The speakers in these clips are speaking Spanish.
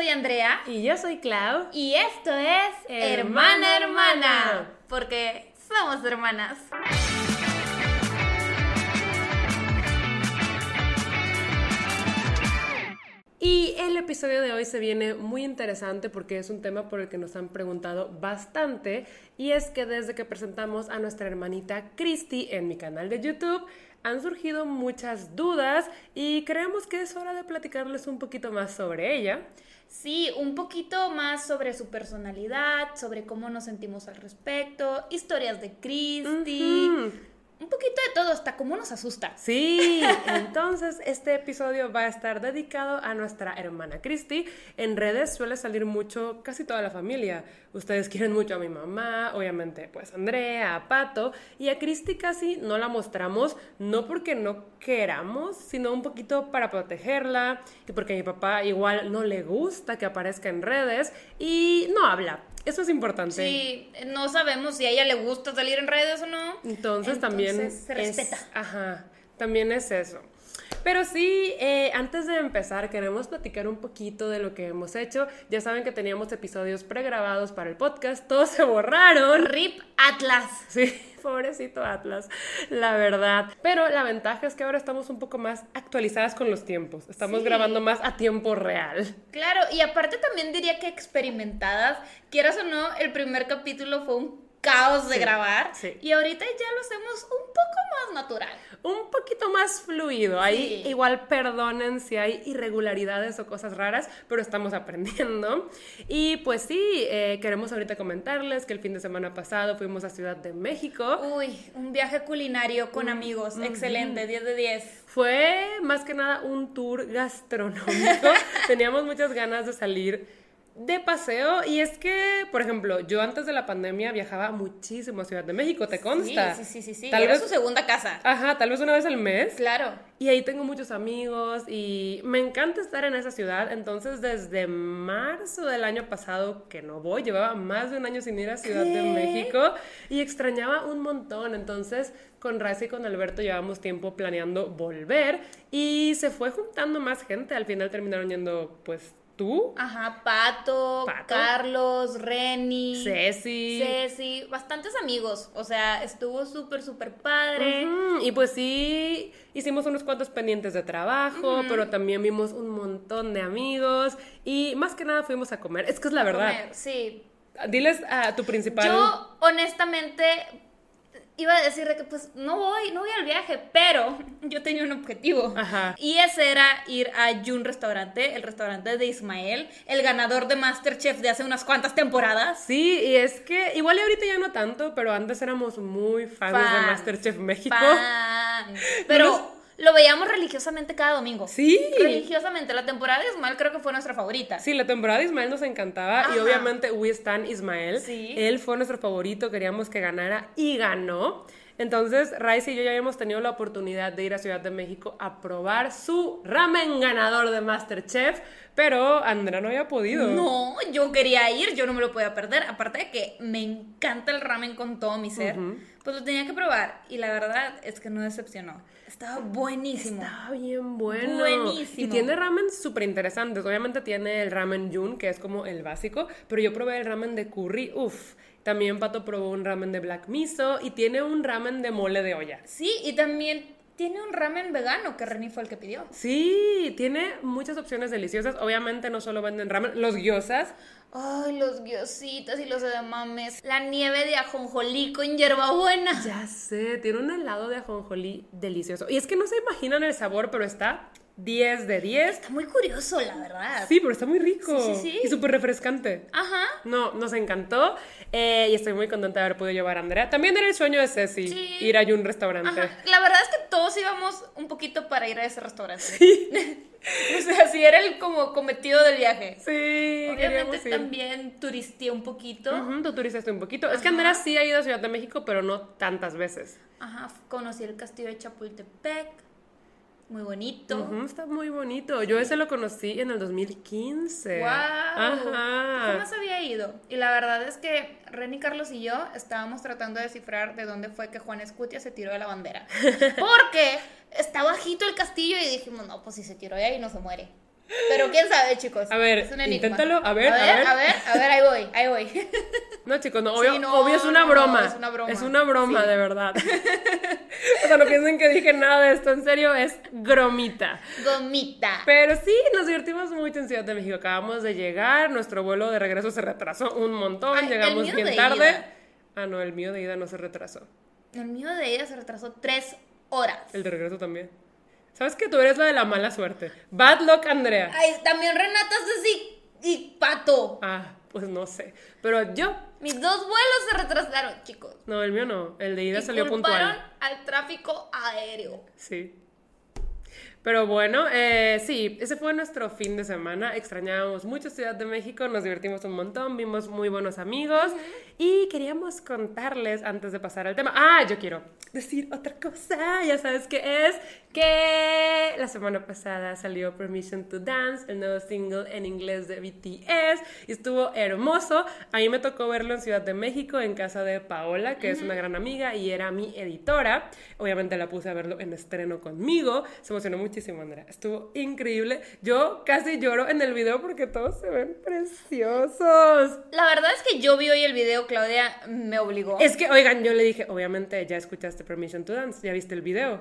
soy Andrea. Y yo soy Clau. Y esto es Hermana Hermana. Porque somos hermanas. Y el episodio de hoy se viene muy interesante porque es un tema por el que nos han preguntado bastante y es que desde que presentamos a nuestra hermanita Christy en mi canal de YouTube han surgido muchas dudas y creemos que es hora de platicarles un poquito más sobre ella. Sí, un poquito más sobre su personalidad, sobre cómo nos sentimos al respecto, historias de Christy un poquito de todo, hasta cómo nos asusta. Sí, entonces este episodio va a estar dedicado a nuestra hermana Christy. En redes suele salir mucho, casi toda la familia. Ustedes quieren mucho a mi mamá, obviamente, pues Andrea, a Pato, y a Christy casi no la mostramos, no porque no queramos, sino un poquito para protegerla, y porque a mi papá igual no le gusta que aparezca en redes y no habla. Eso es importante. Sí, no sabemos si a ella le gusta salir en redes o no. Entonces, también se respeta. ajá, también es eso. Pero sí, eh, antes de empezar, queremos platicar un poquito de lo que hemos hecho. Ya saben que teníamos episodios pregrabados para el podcast, todos se borraron. RIP Atlas. Sí. Pobrecito Atlas, la verdad. Pero la ventaja es que ahora estamos un poco más actualizadas con los tiempos. Estamos grabando más a tiempo real. Claro, y aparte también diría que experimentadas. Quieras o no, el primer capítulo fue un caos de grabar. Y ahorita ya lo hacemos un poco más natural. Un poquito más fluido. Ahí igual perdonen si hay irregularidades o cosas raras, pero estamos aprendiendo. Y pues sí, eh, queremos ahorita comentarles que el fin de semana pasado fuimos a Ciudad de México. Uy, un viaje culinario con amigos. Excelente, 10 de 10. Fue más que nada un tour gastronómico. Teníamos muchas ganas de salir de paseo y es que, por ejemplo, yo antes de la pandemia viajaba muchísimo a Ciudad de México, ¿te consta? Sí, sí, sí, sí. Tal Era vez su segunda casa. Ajá, tal vez una vez al mes. Claro. Y ahí tengo muchos amigos y me encanta estar en esa ciudad. Entonces, desde marzo del año pasado que no voy, llevaba más de un año sin ir a Ciudad de México y extrañaba un montón. Entonces, con Raza y con Alberto llevamos tiempo planeando volver y se fue juntando más gente. Al final terminaron yendo, pues, ¿Tú? Ajá, Pato, Carlos, Reni, Ceci. Ceci, bastantes amigos. O sea, estuvo súper, súper padre. Y pues sí, hicimos unos cuantos pendientes de trabajo, pero también vimos un montón de amigos. Y más que nada fuimos a comer. Es que es la verdad. sí. Diles a tu principal. Yo, honestamente, iba a decir que pues no voy, no voy al viaje, pero yo tenía un objetivo. Ajá. Y ese era ir a Jun Restaurante, el restaurante de Ismael, el ganador de Masterchef de hace unas cuantas temporadas. Sí, y es que igual ahorita ya no tanto, pero antes éramos muy fans, de Masterchef México. Pero lo veíamos religiosamente cada domingo. Sí. Religiosamente. La temporada de Ismael creo que fue nuestra favorita. Sí, la temporada de Ismael nos encantaba. Y obviamente We Stand Ismael. Sí. Él fue nuestro favorito, queríamos que ganara y ganó. Entonces, Rice y yo ya habíamos tenido la oportunidad de ir a Ciudad de México a probar su ramen ganador de Masterchef, pero Andrea no había podido. No, yo quería ir, yo no me lo podía perder. Aparte de que me encanta el ramen con todo mi ser, pues lo tenía que probar. Y la verdad es que no decepcionó. Estaba buenísimo. Estaba bien bueno. Buenísimo. Y tiene ramen súper interesantes. Obviamente tiene el ramen yun, que es como el básico, pero yo probé el ramen de curry, uff. También Pato probó un ramen de black miso y tiene un ramen de mole de olla. Sí, y también tiene un ramen vegano que Reni fue el que pidió. Sí, tiene muchas opciones deliciosas. Obviamente no solo venden ramen, los gyozas. Ay, los guiositos y los edamames. La nieve de ajonjolí con hierbabuena. Ya sé, tiene un helado de ajonjolí delicioso. Y es que no se imaginan el sabor, pero está 10 de 10. Está muy curioso, la verdad. Sí, pero está muy rico. Sí, sí, sí. Y súper refrescante. Ajá. No, nos encantó. Eh, y estoy muy contenta de haber podido llevar a Andrea. También era el sueño de Ceci, ir a un restaurante. La verdad es que todos íbamos un poquito para ir a ese restaurante. Sí. o sea, sí era el como cometido del viaje. Sí. Obviamente también turisté un poquito. tú turistaste un poquito. Es que Andrea sí ha ido a Ciudad de México, pero no tantas veces. Ajá, conocí el castillo de Chapultepec muy bonito. está muy bonito. Yo ese lo conocí en el 2015. ¡Wow! Ajá. ¿Cómo había ido? Y la verdad es que Renny, Carlos y yo estábamos tratando de descifrar de dónde fue que Juan Escutia se tiró de la bandera. Porque está bajito el castillo y dijimos, no, pues si se tiró de ahí no se muere. Pero quién sabe, chicos. A ver, es un enigma. inténtalo, a ver, a ver, a ver, a ver, ahí voy, ahí voy. No, chicos, no, obvio, Sí, no, obvio es una no, broma. es una broma. Es una broma, Sí. de verdad. o sea, no piensen que dije nada de esto, en serio, es gromita. Gomita. Pero sí, nos divertimos mucho en Ciudad de México. Acabamos de llegar, nuestro vuelo de regreso se retrasó un montón, Ay, llegamos bien de tarde. ida. Ah, no, el mío de ida no se retrasó. El mío de ella se retrasó tres horas. El de regreso también. ¿Sabes que tú eres la de la mala suerte? Bad luck, Andrea. Ay, también Renata Ceci y Pato. Ah, pues no sé. Pero yo, Mis dos vuelos se retrasaron, chicos. no, el mío no. El de ida Y salió puntual. al tráfico aéreo. Sí. Pero bueno, eh, sí, ese fue nuestro fin de semana. Extrañábamos mucho Ciudad de México, nos divertimos un montón, vimos muy buenos amigos y queríamos contarles antes de pasar al tema. Ah, yo quiero decir otra cosa, ya sabes qué es, que la semana pasada salió Permission to Dance, el nuevo single en inglés de BTS, y estuvo hermoso. A mí me tocó verlo en Ciudad de México, en casa de Paola, que es una gran amiga y era mi editora. Obviamente la puse a verlo en estreno conmigo. Se emocionó muchísimo, Andrea. Estuvo increíble. Yo casi lloro en el video porque todos se ven preciosos. La verdad es que yo vi hoy el video, Claudia me obligó. Es que, oigan, yo le dije, obviamente ya escuchaste Permission to Dance, ya viste el video.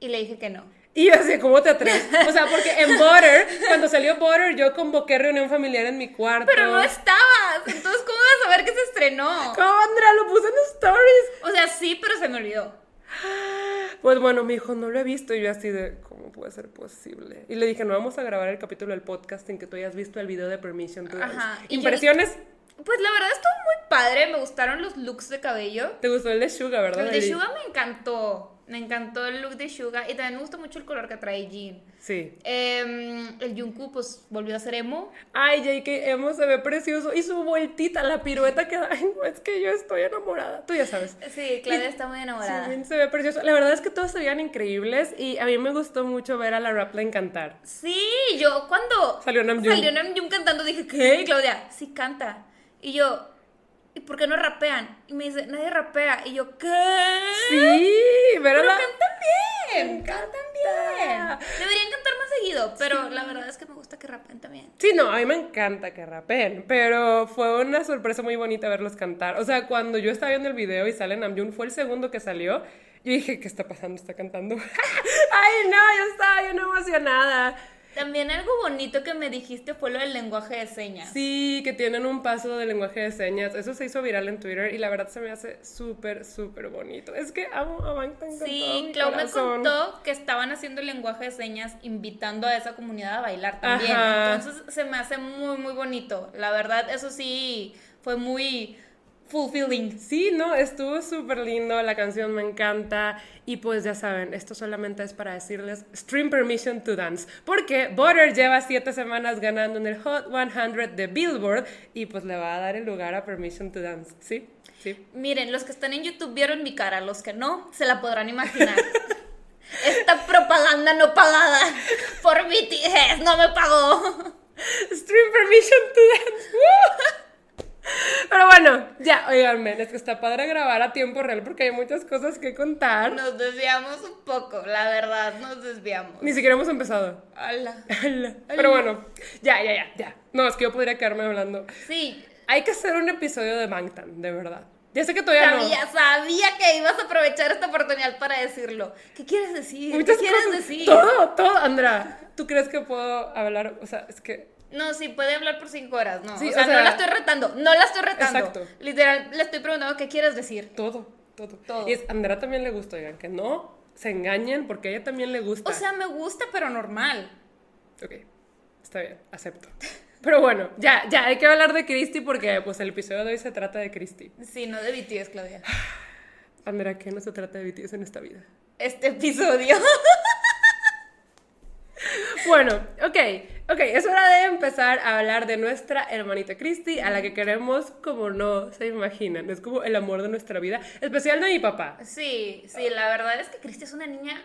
Y le dije que no. Y yo así, ¿cómo te atreves? O sea, porque en Butter, cuando salió Butter, yo convoqué reunión familiar en mi cuarto. Pero no estabas. Entonces, ¿cómo vas a ver que se estrenó? ¿Cómo, Andrea? Lo puse en stories. O sea, sí, pero se me olvidó. Pues bueno, mi hijo no lo he visto y yo así de, ¿cómo puede ser posible? Y le dije, no vamos a grabar el capítulo del podcast sin que tú hayas visto el video de Permission to. Ajá, yo- ¿Impresiones? Pues la verdad estuvo muy padre. Me gustaron los looks de cabello. ¿Te gustó el de Suga, verdad? El de? Suga me encantó. Me encantó el look de Suga. Y también me gustó mucho el color que trae Jean. Sí. Em, el Jungkook, pues, volvió a ser emo. Ay, JK Emo se ve precioso. Y su vueltita, la pirueta que da. Ay, no, es que yo estoy enamorada. Tú ya sabes. Sí, Claudia está muy Sí, enamorada. bien, se ve precioso. La verdad es que todos se veían increíbles y a mí me gustó mucho ver a la Rapline cantar. Sí, yo cuando Salió Namjoon. salió Namjoon cantando dije, ¿qué? Y Claudia, sí canta. Y yo, ¿y por qué no rapean? Y me dice, nadie rapea. Y yo, ¿qué? Sí, pero Pero la... cantan bien, cantan bien. Deberían cantar más seguido, pero la verdad es que me gusta que rapen también. Sí, no, a mí me encanta que rapeen, pero fue una sorpresa muy bonita verlos cantar. O sea, cuando yo estaba viendo el video y sale Namjoon, fue el segundo que salió, yo dije, ¿qué está pasando? ¿Está cantando? Ay, no, yo estaba bien emocionada. También algo bonito que me dijiste fue lo del lenguaje de señas. Sí, que tienen un paso de lenguaje de señas. Eso se hizo viral en Twitter y la verdad se me hace súper, súper bonito. Es que amo a con todo Sí, Clau me contó que estaban haciendo el lenguaje de señas invitando a esa comunidad a bailar también. Ajá. Entonces se me hace muy, muy bonito. La verdad, eso sí fue muy fulfilling. Sí, no, estuvo súper lindo, la canción me encanta y pues ya saben, esto solamente es para decirles Stream Permission to Dance, porque Butter lleva siete semanas ganando en el Hot 100 de Billboard y pues le va a dar el lugar a Permission to Dance, ¿sí? Sí. Miren, los que están en YouTube vieron mi cara, los que no, se la podrán imaginar. Esta propaganda no pagada por BTS no me pagó. Stream Permission to Dance. Pero bueno, ya, oiganme, es que está padre grabar a tiempo real porque hay muchas cosas que contar. Nos desviamos un poco, la verdad, nos desviamos. Ni siquiera hemos empezado. Ala. Pero bueno, ya, ya, ya, ya. No, es que yo podría quedarme hablando. Sí, Hay que hacer un episodio de Bangtan, de verdad. Ya sé que todavía sabía, sabía que ibas a aprovechar esta oportunidad para decirlo. ¿Qué quieres decir? no. Muchas ¿Qué quieres cosas. decir? Todo, todo, Andra. ¿Tú crees que puedo hablar? O sea, es que. No, sí, puede hablar por cinco horas, no. Sí, o, sea, o sea- no la estoy retando, no la estoy retando. Exacto. Literal, le estoy preguntando qué quieres decir. Todo, todo. Todo. Y es, a Andra también le gusta, oigan, que no se engañen porque a ella también le gusta. O sea, me gusta, pero normal. Ok, está bien, acepto. Pero bueno, ya, ya, hay que hablar de Christy porque pues el episodio de hoy se trata de Christy. Sí, no de BTS, Claudia. Andra, ¿qué no se trata de BTS en esta vida? Este episodio. Bueno, ok, ok, es hora de empezar a hablar de nuestra hermanita Christy, a la que queremos como no se imaginan. Es como el amor de nuestra vida, especial de mi papá. Sí, sí, la verdad es que Cristi es una niña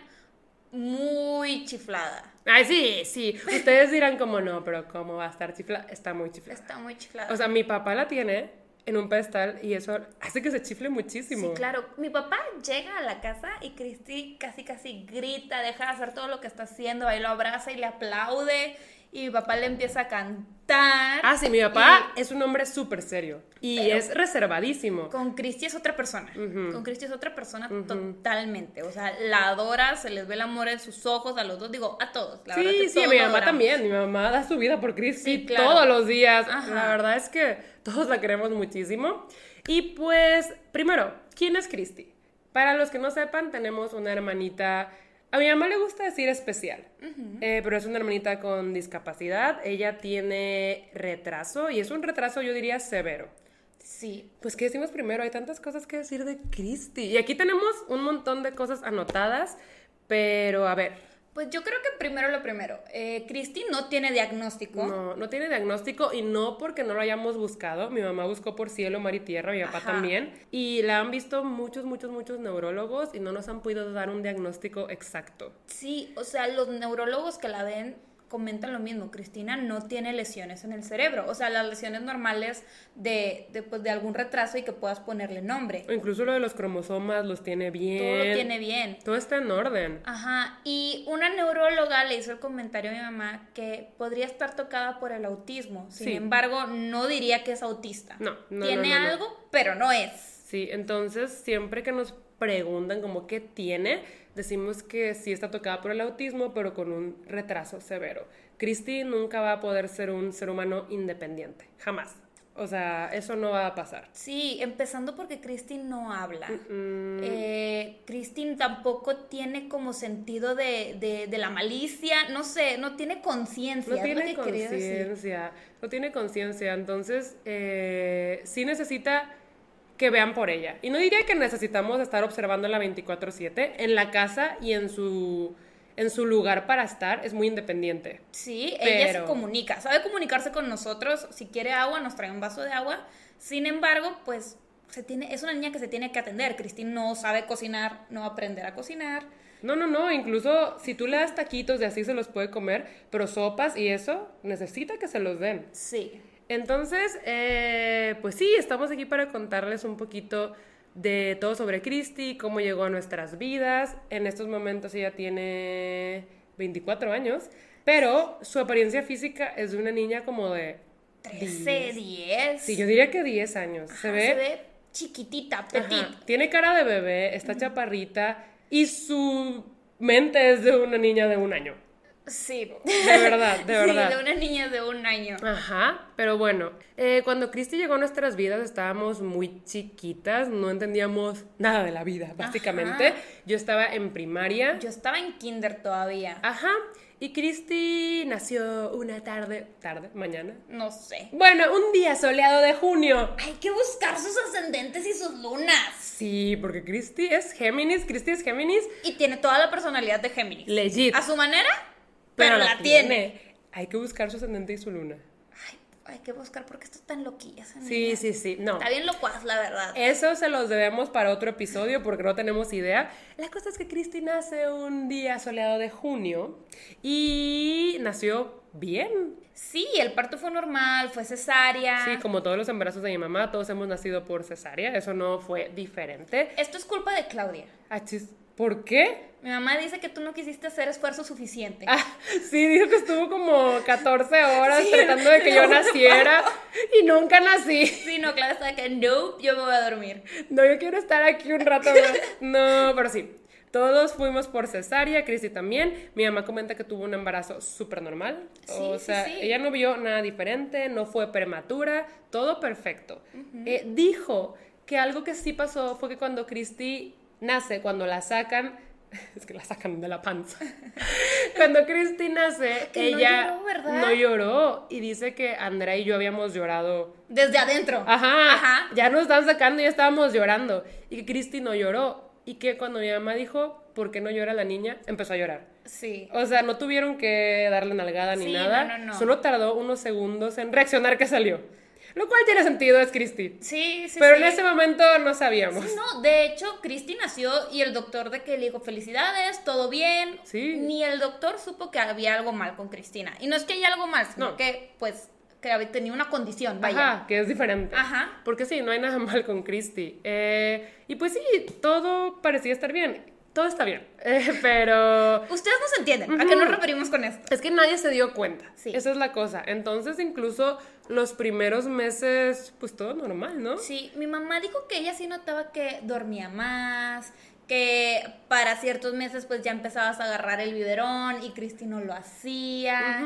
muy chiflada. Ay, sí, sí. Ustedes dirán como no, pero ¿cómo va a estar chifla? Está muy chiflada. Está muy chiflada. O sea, mi papá la tiene en un pedestal y eso hace que se chifle muchísimo. Sí, claro. Mi papá llega a la casa y Cristi casi casi grita, deja de hacer todo lo que está haciendo, ahí lo abraza y le aplaude. Y mi papá le empieza a cantar. Ah, sí, mi papá es un hombre súper serio y es reservadísimo. Con Cristi es otra persona. Con Cristi es otra persona totalmente. O sea, la adora, se les ve el amor en sus ojos a los dos, digo, a todos. La sí, sí, mi mamá también. Mi mamá da su vida por Cristi todos los días. La verdad es que todos la queremos muchísimo. Y pues, primero, ¿quién es Cristi? Para los que no sepan, tenemos una hermanita a mi mamá le gusta decir especial, eh, pero es una hermanita con discapacidad. Ella tiene retraso y es un retraso, yo diría, severo. Sí. Pues, ¿qué decimos primero? Hay tantas cosas que decir de Christy. Y aquí tenemos un montón de cosas anotadas, pero a ver, pues yo creo que primero lo primero. Eh, Cristi no tiene diagnóstico. No, no tiene diagnóstico y no porque no lo hayamos buscado. Mi mamá buscó por cielo, mar y tierra, mi papá también. Y la han visto muchos, muchos, muchos neurólogos y no nos han podido dar un diagnóstico exacto. Sí, o sea, los neurólogos que la ven comentan lo mismo, Cristina no tiene lesiones en el cerebro, o sea, las lesiones normales de, de, pues, de algún retraso y que puedas ponerle nombre. O incluso lo de los cromosomas los tiene bien. Todo lo tiene bien. Todo está en orden. Ajá, y una neuróloga le hizo el comentario a mi mamá que podría estar tocada por el autismo, sin embargo, no diría que es autista. No, no. Tiene algo, pero no es. Sí, entonces siempre que nos preguntan como qué tiene, decimos que sí está tocada por el autismo, pero con un retraso severo. Christy nunca va a poder ser un ser humano independiente, jamás. O sea, eso no va a pasar. Sí, empezando porque Christine no habla. Eh, Christine tampoco tiene como sentido de, de, la malicia, no sé, no tiene conciencia. No tiene conciencia, no tiene conciencia. Entonces, eh, sí necesita que vean por ella. Y no diría que necesitamos estar observando la 24/7 en la casa y en su en su lugar para estar, es muy independiente. Sí, ella se comunica, sabe comunicarse con nosotros, si quiere agua nos trae un vaso de agua. Sin embargo, pues se tiene es una niña que se tiene que atender. Cristina no sabe cocinar, no va a aprender a cocinar. No, no, no, incluso si tú le das taquitos y así se los puede comer, pero sopas y eso necesita que se los den. Sí. Entonces, eh, pues sí, estamos aquí para contarles un poquito de todo sobre Christy, cómo llegó a nuestras vidas. En estos momentos ella tiene 24 años, pero su apariencia física es de una niña como de 13, 10. Sí, yo diría que 10 años. se, ve, se ve chiquitita, petit. Tiene cara de bebé, está chaparrita y su mente es de una niña de un año. Sí. De verdad, de verdad. Sí, de una niña de un año. Ajá, pero bueno, eh, cuando Cristi llegó a nuestras vidas estábamos muy chiquitas, no entendíamos nada de la vida, básicamente. Yo estaba en primaria. Yo estaba en kinder todavía. Ajá. Y Cristi nació una tarde, tarde, mañana. No sé. Bueno, un día soleado de junio. Hay que buscar sus ascendentes y sus lunas. Sí, porque Cristi es Géminis, Cristi es Géminis. Y tiene toda la personalidad de Géminis. Legit. A su manera, pero, la, tiene. Hay que buscar su ascendente y su luna. Ay, hay que buscar porque esto está en loquilla. Sí, sí, sí. No. Está bien locuaz, la verdad. Eso se los debemos para otro episodio porque no tenemos idea. La cosa es que Cristi nace un día soleado de junio y nació bien. Sí, el parto fue normal, fue cesárea. Sí, como todos los embarazos de mi mamá, todos hemos nacido por cesárea, eso no fue diferente. Esto es culpa de Claudia. Achis. ¿Por qué? Mi mamá dice que tú no quisiste hacer esfuerzo suficiente. Ah, sí, dijo que estuvo como 14 horas tratando de que yo naciera y nunca nací. Sí, no, claro, está que no, yo me voy a dormir. No, yo quiero estar aquí un rato más. No, pero sí. Todos fuimos por cesárea, Cristi también. Mi mamá comenta que tuvo un embarazo súper normal. o sea, ella no vio nada diferente, no fue prematura, todo perfecto. Eh, dijo que algo que sí pasó fue que cuando Cristi nace, cuando la sacan, es que la sacan de la panza. Cuando Cristi nace, ella no lloró, no lloró, y dice que Andrea y yo habíamos llorado. Desde adentro. Ajá. Ajá. Ya nos estaban sacando y ya estábamos llorando. Y que Cristi no lloró. Y que cuando mi mamá dijo, ¿por qué no llora la niña? Empezó a llorar. Sí. O sea, no tuvieron que darle nalgada ni nada. No, no, no. Solo tardó unos segundos en reaccionar que salió. Lo cual tiene sentido, es Cristi. Sí, sí. Pero en ese momento no sabíamos. no, de hecho, Cristi nació y el doctor de que le dijo felicidades, todo bien. Sí. Ni el doctor supo que había algo mal con Cristina. Y no es que haya algo mal, sino que, pues, que tenía una condición, vaya. Ajá, que es diferente. Ajá. Porque sí, no hay nada mal con Cristi. Eh, y pues sí, todo parecía estar bien. Todo está bien, eh, pero... Ustedes nos entienden, ¿a qué nos referimos con esto? Es que nadie se dio cuenta. Sí. Esa es la cosa. Entonces, incluso los primeros meses, pues todo normal, ¿no? Sí, mi mamá dijo que ella sí notaba que dormía más, que para ciertos meses pues ya empezabas a agarrar el biberón y Cristi no lo hacía.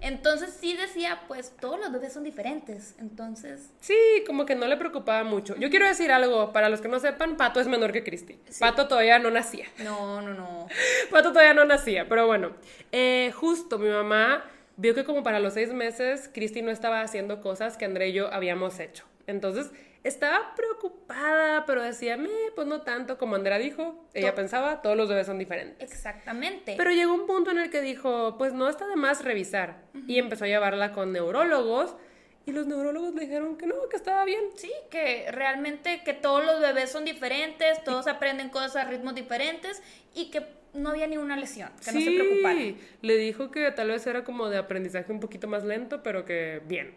Entonces sí decía, pues todos los bebés son diferentes. Entonces, Sí, como que no le preocupaba mucho. Yo quiero decir algo, para los que no sepan, Pato es menor que Cristi. Pato todavía no nacía. no, no, no. Pato todavía no nacía, pero bueno. Eh, justo mi mamá vio que como para los seis meses, Cristi no estaba haciendo cosas que André y yo habíamos hecho. Entonces, estaba preocupada, pero decía, "Meh, pues no tanto, como Andrea dijo. Ella pensaba, todos los bebés son diferentes. Exactamente. Pero llegó un punto en el que dijo, pues no está de más revisar. Y empezó a llevarla con neurólogos. Y los neurólogos le dijeron que no, que estaba bien. Sí, que realmente que todos los bebés son diferentes, todos aprenden cosas a ritmos diferentes y que no había ni una lesión, que no se preocupara. Le dijo que tal vez era como de aprendizaje un poquito más lento, pero que bien.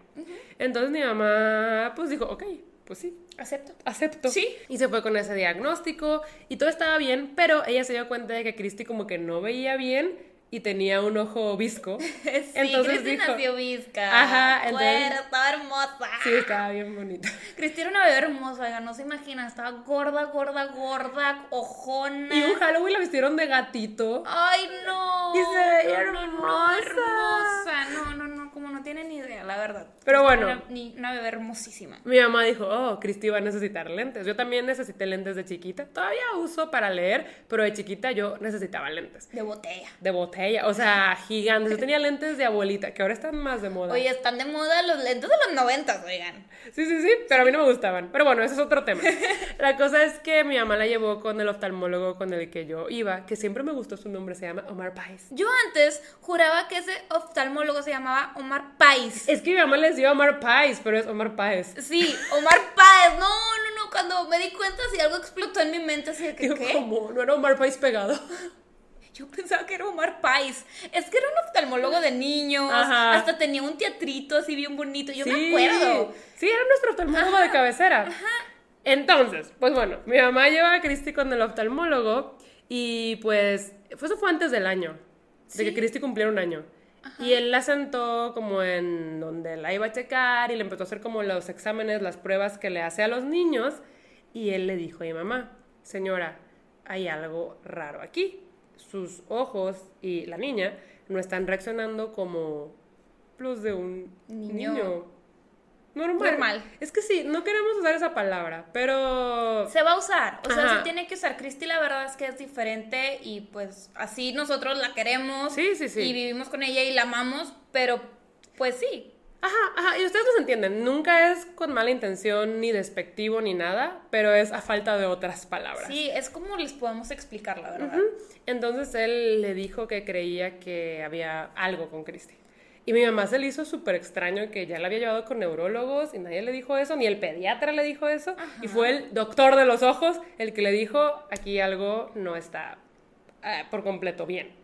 Entonces mi mamá pues dijo, ok, pues sí, Acepto. acepto. Sí. Y se fue con ese diagnóstico y todo estaba bien, pero ella se dio cuenta de que Cristi como que no veía bien y tenía un ojo visco. Sí, entonces Cristi dijo, nació visca. Ajá, entonces- Güera, estaba hermosa. sí, estaba bien bonita. Cristi era una bebé hermosa, oiga, no se imagina, estaba gorda, gorda, gorda, ojona. Y un Halloween la vistieron de gatito. Ay, no. Y se veía No, no, hermosa. hermosa. No, no, no, como no tiene ni idea, la verdad. Pero bueno. Era una bebé hermosísima. Mi mamá dijo, oh, Cristi va a necesitar lentes. Yo también necesité lentes de chiquita. Todavía uso para leer, pero de chiquita yo necesitaba lentes. De botella. De botella, o sea, gigantes. Yo tenía lentes de abuelita, que ahora están más de moda. Oye, están de moda los lentes de los noventas, oigan. Sí, sí, sí, pero a mí no me gustaban. Pero bueno, ese es otro tema. La cosa es que mi mamá la llevó con el oftalmólogo con el que yo iba, que siempre me gustó su nombre, se llama Omar Pais. Yo antes juraba que ese oftalmólogo se llamaba Omar Pais. Es que mi mamá les dio Omar Pais, pero es Omar Páez. Sí, Omar Páez. No, no, no. Cuando me di cuenta, si algo explotó en mi mente, así de que, Yo, ¿qué? ¿cómo? No era Omar Pais pegado. Yo pensaba que era Omar Páez. Es que era un oftalmólogo de niños. Ajá. Hasta tenía un teatrito así bien bonito. Yo me acuerdo. Sí, era nuestro oftalmólogo de cabecera. Entonces, pues bueno, mi mamá lleva a Cristi con el oftalmólogo y pues eso fue antes del año, de que. Cristi cumpliera un año. Y él la sentó como en donde la iba a checar y le empezó a hacer como los exámenes, las pruebas que le hace a los niños. Y él le dijo a mi mamá, señora, hay algo raro aquí. Sus ojos y la niña no están reaccionando como los de un Niño. niño, normal. Normal. Es que sí, no queremos usar esa palabra, pero... Se va a usar. O sea, se tiene que usar. Cristi, la verdad es que es diferente y pues así nosotros la queremos. Sí, sí, sí. Y vivimos con ella y la amamos, pero pues sí. Ajá, ajá, y ustedes nos entienden, nunca es con mala intención, ni despectivo, ni nada, pero es a falta de otras palabras. Sí, es como les podemos explicar, la verdad. Entonces él le dijo que creía que había algo con Cristi. Y mi mamá se le hizo súper extraño que ya la había llevado con neurólogos y nadie le dijo eso, ni el pediatra le dijo eso. Y fue el doctor de los ojos el que le dijo, aquí algo no está eh, por completo bien.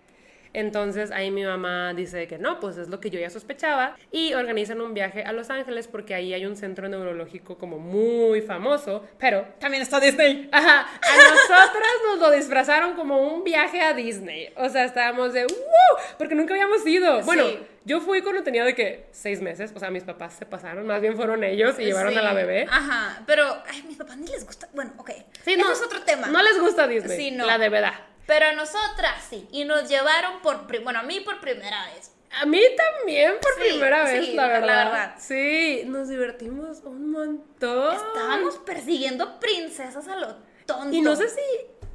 Entonces ahí mi mamá dice que no, pues es lo que yo ya sospechaba y organizan un viaje a Los Ángeles porque ahí hay un centro neurológico como muy famoso, pero También está Disney. Ajá, a nosotras nos lo disfrazaron como un viaje a Disney. O sea, estábamos de ¡wow! Porque nunca habíamos ido. Bueno, Sí. yo fui cuando tenía de que seis meses. O sea, mis papás se pasaron, más bien fueron ellos y llevaron a la bebé. Ajá, pero ay, mis papás ni les gusta. Bueno, ok. Sí, Eso no, es otro tema. No les gusta Disney. Sí, no. La de verdad. Pero a nosotras sí. Y nos llevaron por. Bueno, a mí por primera vez. A mí también por Sí, primera vez, sí, la la verdad. verdad. Sí, nos divertimos un montón. Estábamos persiguiendo princesas a lo tonto. Y no sé si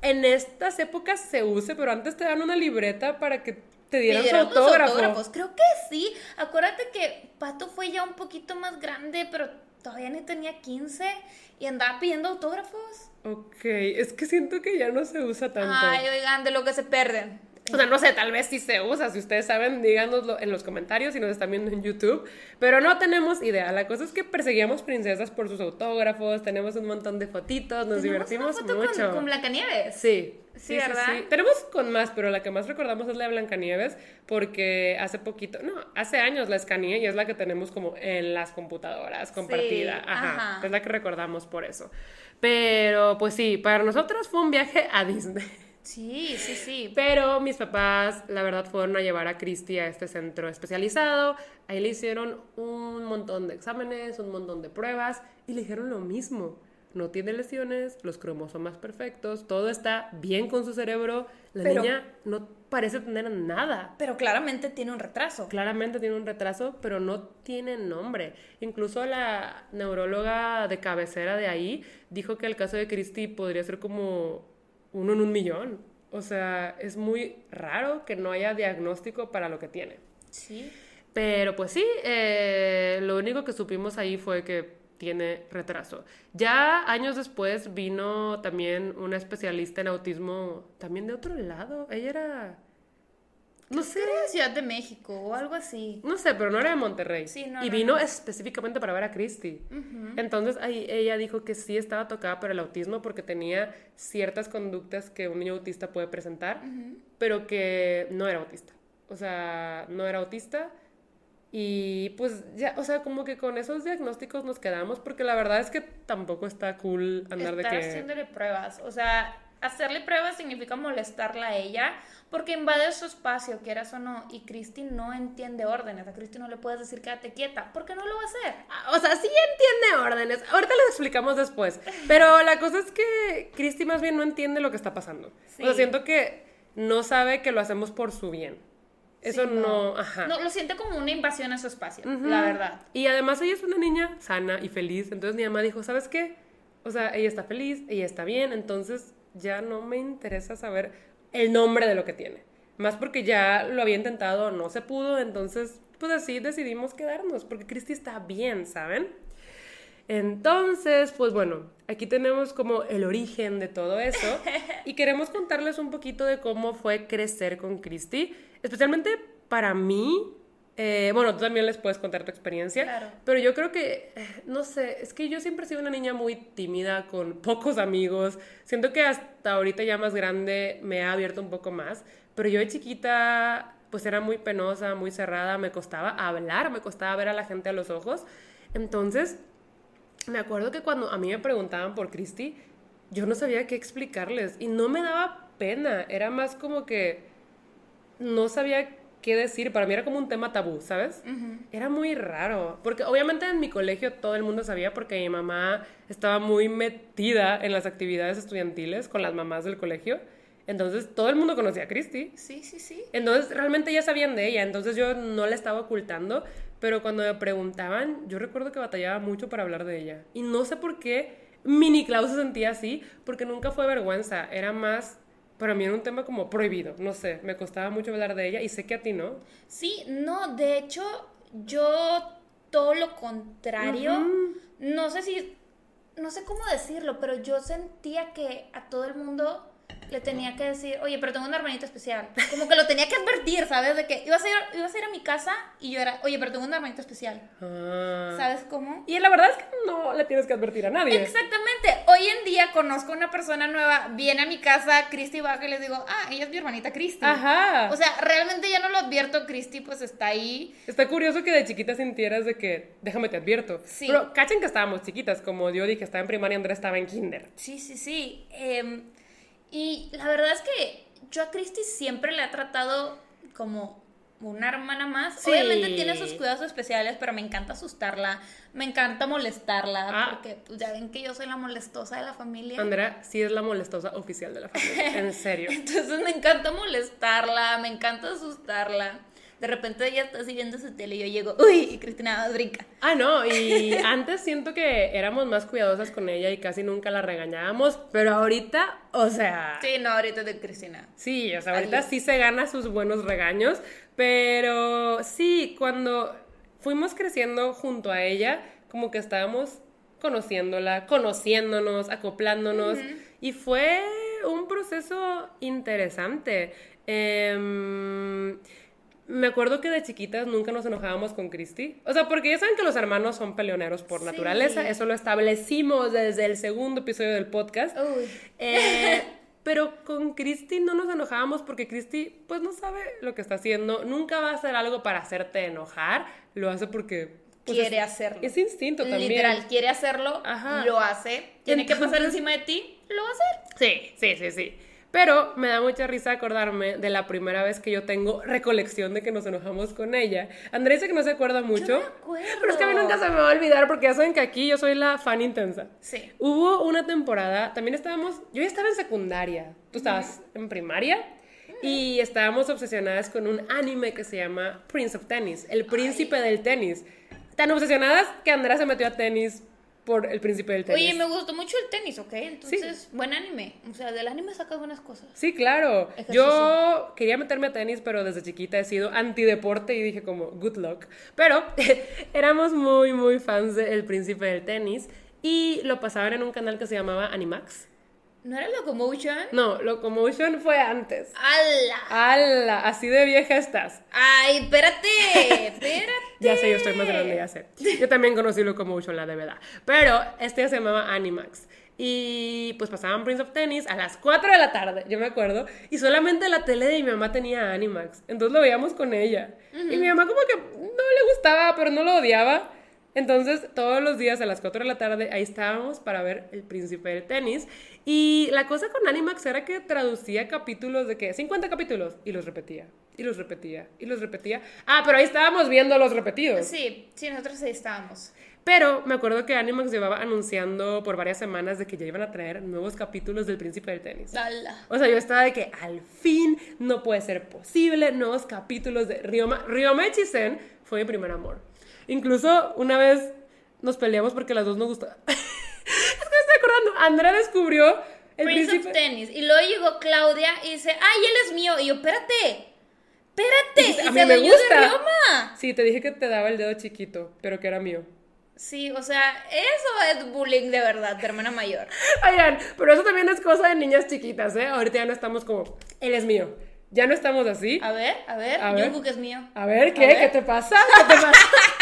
en estas épocas se use, pero antes te dan una libreta para que te dieran sus autógrafo. autógrafos. Creo que sí. Acuérdate que Pato fue ya un poquito más grande, pero todavía ni tenía 15 y andaba pidiendo autógrafos. Ok, es que siento que ya no se usa tanto. Ay, oigan, de lo que se pierden. O sea, no sé, tal vez sí se usa. Si ustedes saben, díganoslo en los comentarios si nos están viendo en YouTube. Pero no tenemos idea. La cosa es que perseguíamos princesas por sus autógrafos, tenemos un montón de fotitos, nos divertimos una foto mucho. Con, con Blancanieves. Sí. Sí, ¿verdad? Tenemos con más, pero la que más recordamos es la de Blancanieves, porque hace poquito, no, hace años la escaneé y es la que tenemos como en las computadoras compartida. Ajá, ajá. Es la que recordamos por eso. Pero pues sí, para nosotros fue un viaje a Disney. Sí, sí, sí. Pero mis papás, la verdad, fueron a llevar a Cristi a este centro especializado. Ahí le hicieron un montón de exámenes, un montón de pruebas y le dijeron lo mismo. No tiene lesiones, los cromosomas perfectos, todo está bien con su cerebro. La Pero- niña no parece tener nada. Pero claramente tiene un retraso. Claramente tiene un retraso, pero no tiene nombre. Incluso la neuróloga de cabecera de ahí dijo que el caso de Christy podría ser como uno en un millón. O sea, es muy raro que no haya diagnóstico para lo que tiene. Sí. Pero pues sí, eh, lo único que supimos ahí fue que tiene retraso. Ya años después vino también una especialista en autismo, también de otro lado. Ella era... No sé. Era de Ciudad de México o algo así. No sé, pero no era de Monterrey. Sí, no, y no, vino no. específicamente para ver a Christy. Entonces ahí ella dijo que sí estaba tocada por el autismo porque tenía ciertas conductas que un niño autista puede presentar, pero que no era autista. O sea, no era autista. Y pues ya, o sea, como que con esos diagnósticos nos quedamos porque la verdad es que tampoco está cool andar Estar de que... haciéndole pruebas. O sea, hacerle pruebas significa molestarla a ella porque invade su espacio, quieras o no. Y Cristi no entiende órdenes. A Cristi no le puedes decir quédate quieta porque no lo va a hacer. O sea, sí entiende órdenes. Ahorita les explicamos después. Pero la cosa es que Christy más bien no entiende lo que está pasando. Sí. O sea, siento que no sabe que lo hacemos por su bien. Eso Sí, no, ajá. No, lo siente como una invasión a su espacio, la verdad. Y además ella es una niña sana y feliz. Entonces mi mamá dijo, ¿sabes qué? O sea, ella está feliz, ella está bien, entonces ya no me interesa saber el nombre de lo que tiene. Más porque ya lo había intentado, no se pudo, entonces pues así decidimos quedarnos, porque Cristi está bien, ¿saben? Entonces, pues bueno, aquí tenemos como el origen de todo eso y queremos contarles un poquito de cómo fue crecer con Cristi, especialmente para mí. Eh, bueno, tú también les puedes contar tu experiencia, Claro. pero yo creo que, no sé, es que yo siempre he sido una niña muy tímida, con pocos amigos. Siento que hasta ahorita ya más grande me ha abierto un poco más, pero yo de chiquita pues era muy penosa, muy cerrada, me costaba hablar, me costaba ver a la gente a los ojos. Entonces, me acuerdo que cuando a mí me preguntaban por Cristi, yo no sabía qué explicarles y no me daba pena, era más como que no sabía qué decir, para mí era como un tema tabú, ¿sabes? Era muy raro, porque obviamente en mi colegio todo el mundo sabía porque mi mamá estaba muy metida en las actividades estudiantiles con las mamás del colegio, entonces todo el mundo conocía a Cristi. Sí, sí, sí. Entonces realmente ya sabían de ella, entonces yo no la estaba ocultando, pero cuando me preguntaban, yo recuerdo que batallaba mucho para hablar de ella. Y no sé por qué Mini Klaus se sentía así, porque nunca fue vergüenza, era más, para mí era un tema como prohibido, no sé, me costaba mucho hablar de ella y sé que a ti no. Sí, no, de hecho, yo todo lo contrario, no sé si, no sé cómo decirlo, pero yo sentía que a todo el mundo le tenía que decir, oye, pero tengo una hermanita especial. Como que lo tenía que advertir, ¿sabes? De que ibas a ir, ibas a, ir a mi casa y yo era, oye, pero tengo una hermanita especial. Ah. ¿Sabes cómo? Y la verdad es que no le tienes que advertir a nadie. Exactamente. Hoy en día conozco a una persona nueva, viene a mi casa, Cristi baja y les digo, ah, ella es mi hermanita Cristi. Ajá. O sea, realmente ya no lo advierto, Cristi pues está ahí. Está curioso que de chiquita sintieras de que, déjame te advierto. Sí. Pero cachen que estábamos chiquitas, como yo dije, estaba en primaria, Andrés estaba en kinder. Sí, sí, sí. Em, y la verdad es que yo a Cristi siempre la he tratado como una hermana más. Sí. Obviamente tiene sus cuidados especiales, pero me encanta asustarla, me encanta molestarla, Ah. porque pues, ya ven que yo soy la molestosa de la familia. Andrea sí es la molestosa oficial de la familia, en serio. Entonces me encanta molestarla, me encanta asustarla. De repente ella está así viendo su tele y yo llego, uy, y Cristina brinca. Ah, no, y antes siento que éramos más cuidadosas con ella y casi nunca la regañábamos, pero ahorita, o sea, Sí, no, ahorita de Cristina. sí, o sea, ahorita Adiós. sí se gana sus buenos regaños, pero sí, cuando fuimos creciendo junto a ella, como que estábamos conociéndola, conociéndonos, acoplándonos, y fue un proceso interesante. Em, me acuerdo que de chiquitas nunca nos enojábamos con Cristi. O sea, porque ya saben que los hermanos son peleoneros por Sí. naturaleza. Eso lo establecimos desde el segundo episodio del podcast. Uy. Eh, pero con Cristi no nos enojábamos porque Cristi pues no sabe lo que está haciendo. Nunca va a hacer algo para hacerte enojar. Lo hace porque... pues, quiere es- hacerlo. Es instinto también. Literal, quiere hacerlo, Ajá. lo hace. Tiene que pasar encima de ti, lo va a hacer. Sí, sí, sí, sí. Pero me da mucha risa acordarme de la primera vez que yo tengo recolección de que nos enojamos con ella. Andrea dice que no se acuerda mucho. Yo me acuerdo. Pero es que a mí nunca se me va a olvidar porque ya saben que aquí yo soy la fan intensa. Sí. Hubo una temporada, también estábamos, yo ya estaba en secundaria, tú estabas en primaria. Y estábamos obsesionadas con un anime que se llama Prince of Tennis, el príncipe del tenis. Tan obsesionadas que Andrea se metió a tenis por el príncipe del tenis. Oye, me gustó mucho el tenis, ¿ok? Entonces, buen anime. O sea, del anime sacas buenas cosas. Sí, claro. Ejercicio. Yo quería meterme a tenis, pero desde chiquita he sido antideporte y dije como, good luck. Pero éramos muy, muy fans del príncipe del tenis y lo pasaban en un canal que se llamaba Animax. ¿No era Locomotion? No, Locomotion fue antes. ¡Hala! ¡Hala! Así de vieja estás. ¡Ay, espérate! ¡Espérate! Ya sé, yo estoy más grande, ya sé. Yo también conocí Locomotion, la de verdad. Pero este se llamaba Animax. Y pues pasaban Prince of Tennis a las 4 de la tarde, yo me acuerdo. Y solamente la tele de mi mamá tenía Animax. Entonces lo veíamos con ella. Y mi mamá como que no le gustaba, pero no lo odiaba. Entonces todos los días a las 4 de la tarde ahí estábamos para ver El Príncipe del Tenis. Y la cosa con Animax era que traducía capítulos de que 50 capítulos y los repetía. Y los repetía. Y los repetía. Ah, pero ahí estábamos viendo los repetidos. Sí, sí, nosotros ahí estábamos. Pero me acuerdo que Animax llevaba anunciando por varias semanas de que ya iban a traer nuevos capítulos del Príncipe del Tenis. ¡Hala! O sea, yo estaba de que al fin no puede ser posible nuevos capítulos de Ryoma. Ryoma Echizen fue mi primer amor. Incluso una vez nos peleamos porque las dos nos gustaban. es que me estoy acordando. Andrea descubrió el Prince príncipe. of Tennis. Y luego llegó Claudia y dice, ¡ay, él es mío! Y yo, espérate, espérate. A y mí se me de gusta. Ryoma. Sí, te dije que te daba el dedo chiquito, pero que era mío. Sí, o sea, eso es bullying de verdad, de hermana mayor. Oigan, pero eso también es cosa de niñas chiquitas, ¿eh? Ahorita ya no estamos como, él es mío. Ya no estamos así. A ver, a ver, A ver. Es mío. A ver, ¿qué? A ver. ¿Qué te pasa? ¿Qué te pasa?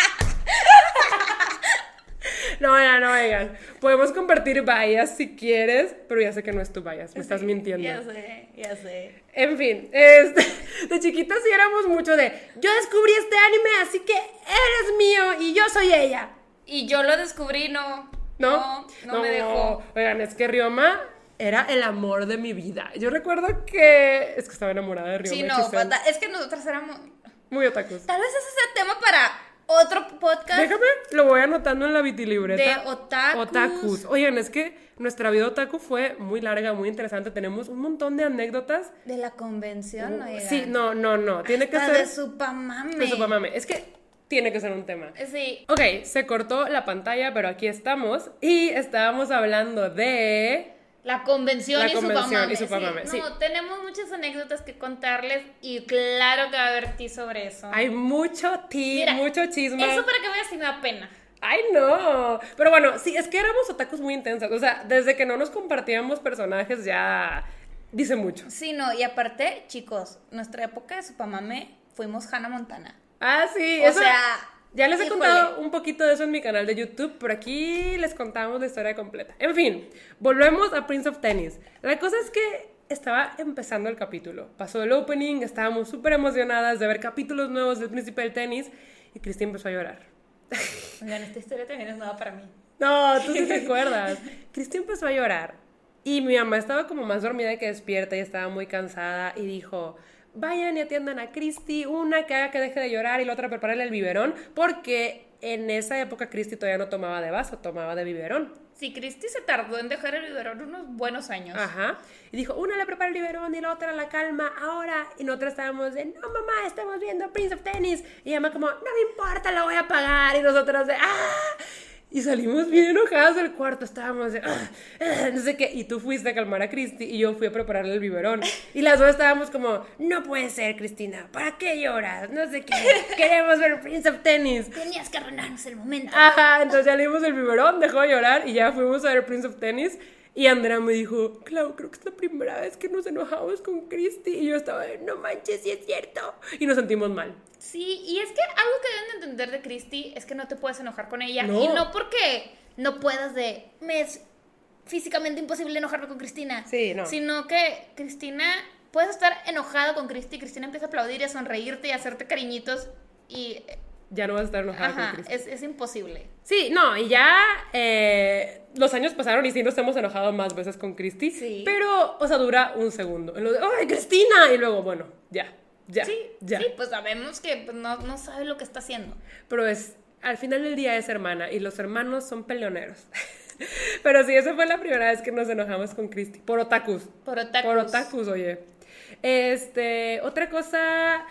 No, ya no, oigan. Podemos compartir vallas si quieres, pero ya sé que no es tu vallas, me estás mintiendo. Ya sé, ya sé. En fin, este, de chiquitas sí éramos mucho de, yo descubrí este anime, así que eres mío y yo soy ella. Y yo lo descubrí, no. ¿No? No, no, me dejó. Oigan, es que Ryoma era el amor de mi vida. Yo recuerdo que, es que estaba enamorada de Ryoma. Sí, no, es que nosotras éramos... Muy otakus. Tal vez ese es el tema para otro podcast Déjame, lo voy anotando en la vitilibreta. de otakus. Otakus. Oigan, es que nuestra vida otaku fue muy larga, muy interesante. Tenemos un montón de anécdotas. De la convención, oigan. Uh, Sí, no, no, no. Tiene que ser. de Supamame. de Supamame. Es que tiene que ser un tema. Sí. Ok, se cortó la pantalla, pero aquí estamos. Y estábamos hablando de. La convención, La y, convención y Supamame, Sí. sí. No, tenemos muchas anécdotas que contarles y claro que va a haber ti sobre eso. Hay mucho tea, Mira, mucho chisme. Eso para que veas si me da pena. Ay, no. Pero bueno, sí, es que éramos otakus muy intensas. O sea, desde que no nos compartíamos personajes ya dice mucho. Sí, no, y aparte, chicos, nuestra época de Supamame fuimos Hannah Montana. Ah, sí, O eso- sea, Ya les he híjole. contado un poquito de eso en mi canal de YouTube, pero aquí les contamos la historia completa. En fin, volvemos a Prince of Tennis. La cosa es que estaba empezando el capítulo. Pasó el opening, estábamos súper emocionadas de ver capítulos nuevos del Príncipe del Tenis y Cristi empezó a llorar. Oigan, esta historia también es nueva para mí. No, tú sí te acuerdas. Cristi empezó a llorar y mi mamá estaba como más dormida que despierta y estaba muy cansada y dijo, vayan y atiendan a Cristi, una que haga que deje de llorar y la otra prepárale el biberón, porque en esa época Cristi todavía no tomaba de vaso, tomaba de biberón. Sí, Cristi se tardó en dejar el biberón unos buenos años. Ajá. Y dijo, una le prepara el biberón y la otra la calma ahora. Y nosotros estábamos de, no mamá, estamos viendo Prince of Tennis. Y mamá como, no me importa, lo voy a pagar. Y nosotros de, ah. Y salimos bien enojadas del cuarto, estábamos de, "Ah, ah", no sé qué. Y tú fuiste a calmar a Cristi y yo fui a prepararle el biberón. Y las dos estábamos como, no puede ser, Cristina, ¿para qué lloras? No sé qué, queremos ver Prince of Tennis. Tenías que arruinarnos el momento. Ajá, entonces ya le dimos el biberón, dejó de llorar y ya fuimos a ver Prince of Tennis. Y Andrea me dijo, Clau, creo que es la primera vez que nos enojamos con Christy. Y yo estaba de, no manches, sí es cierto. Y nos sentimos mal. Sí, y es que algo que deben de entender de Christy es que no te puedes enojar con ella. No. Y no porque no puedas de. Me es físicamente imposible enojarme con Cristina. Sí, no. Sino que Cristina. Puedes estar enojado con Christy y Cristina empieza a aplaudir y a sonreírte y a hacerte cariñitos. Y ya no vas a estar enojada con Ajá, es, es imposible. Sí, no, y ya eh, los años pasaron y sí nos hemos enojado más veces con Cristi. Sí. Pero, o sea, dura un segundo. En lo de, ¡ay, Cristina! Y luego, bueno, ya, ya, Sí, ya. sí, pues sabemos que pues, no, no sabe lo que está haciendo. Pero es, al final del día es hermana y los hermanos son peleoneros. Pero sí, esa fue la primera vez que nos enojamos con Cristi. Por otakus. Por otakus. Por otakus, oye. Este, otra cosa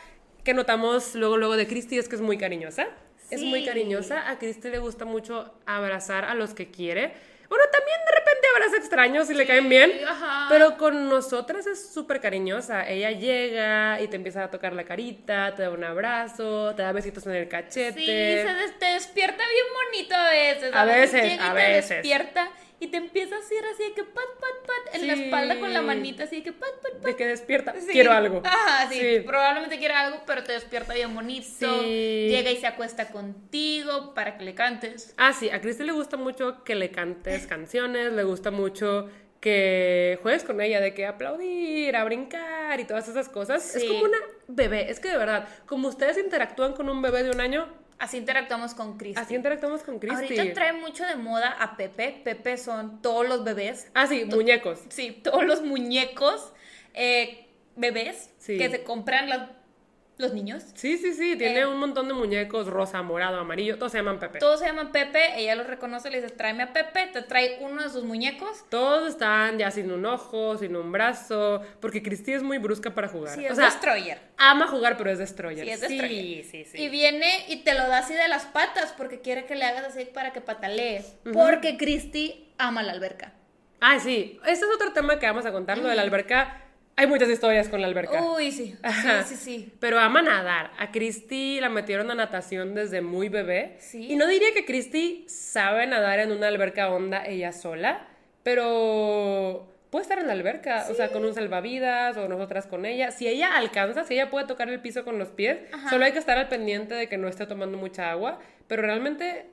que notamos luego, luego de Cristi es que es muy cariñosa. Es muy Sí. cariñosa. A Cristi le gusta mucho abrazar a los que quiere. Bueno, también de repente abraza extraños si le caen bien. ajá. Pero con nosotras es súper cariñosa. Ella llega y te empieza a tocar la carita, te da un abrazo, te da besitos en el cachete. Sí, se des- te despierta bien bonito a veces. A veces, llega y a te veces. despierta y te empieza a hacer así de que pat, pat, pat, en la espalda con la manita, así de que pat, pat, pat. De que despierta. Sí. Quiero algo. Ajá, sí, Sí. Probablemente quiera algo, pero te despierta bien bonito. Llega y se acuesta contigo para que le cantes. Ah, sí, a Cristi le gusta mucho que le cantes canciones, le gusta mucho que juegues con ella, de que aplaudir, a brincar y todas esas cosas. Es como una bebé, es que de verdad, como ustedes interactúan con un bebé de un año, Así interactuamos con Cristi. así interactuamos con Cristi. Ahorita trae mucho de moda a Pepe. Pepe son todos los bebés. Ah, sí, muñecos. Sí, todos los muñecos eh, bebés Sí. que se compran las- los niños. Sí, sí, sí, tiene Eh. un montón de muñecos rosa, morado, amarillo, todos se llaman Pepe. Todos se llaman Pepe, ella los reconoce, le dice, tráeme a Pepe, te trae uno de sus muñecos. Todos están ya sin un ojo, sin un brazo, porque Cristi es muy brusca para jugar. Sí, es o sea, Destroyer. ama jugar, pero es destroyer. Sí, es Destroyer. Sí, sí, sí. Y viene y te lo da así de las patas porque quiere que le hagas así para que patalees. Porque Christy ama la alberca. Ah, sí. Este es otro tema que vamos a contar, lo de la alberca. Hay muchas historias con la alberca. Uy, sí. Ajá. Sí, sí, sí. Pero ama nadar. A Cristi la metieron a natación desde muy bebé. Sí. Y no diría que Cristi sabe nadar en una alberca honda ella sola, pero puede estar en la alberca, o sea, con un salvavidas o nosotras con ella. Si ella alcanza, si ella puede tocar el piso con los pies, solo hay que estar al pendiente de que no esté tomando mucha agua. Pero realmente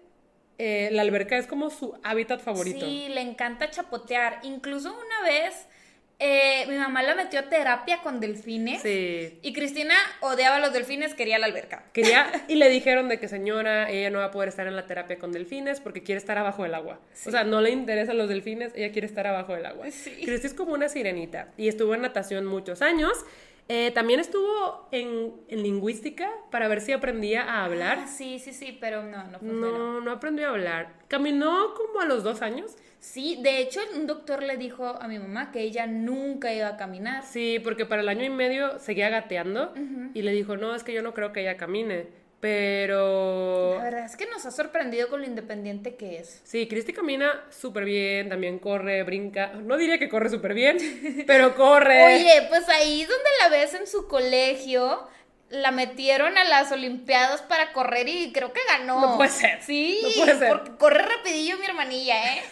eh, la alberca es como su hábitat favorito. Sí, le encanta chapotear. Incluso una vez eh, mi mamá la metió a terapia con delfines. Sí. Y Cristina odiaba a los delfines, quería la alberca. Quería, y le dijeron de que señora, ella no va a poder estar en la terapia con delfines porque quiere estar abajo del agua. O sea, no le interesan los delfines, ella quiere estar abajo del agua. Sí. Cristi es como una sirenita y estuvo en natación muchos años. Eh, también estuvo en, en lingüística para ver si aprendía a hablar. Ah, sí, sí, sí, pero no, no funcionó. No, no aprendió a hablar. Caminó como a los dos años. Sí, de hecho, un doctor le dijo a mi mamá que ella nunca iba a caminar. Sí, porque para el año y medio seguía gateando y le dijo, no, es que yo no creo que ella camine. Pero La verdad es que nos ha sorprendido con lo independiente que es. Sí, Cristi camina súper bien, también corre, brinca. No diría que corre súper bien, pero corre. Oye, pues ahí donde la ves en su colegio, la metieron a las Olimpiadas para correr y creo que ganó. No puede ser. Sí, No puede ser. corre rapidillo mi hermanilla, ¿eh?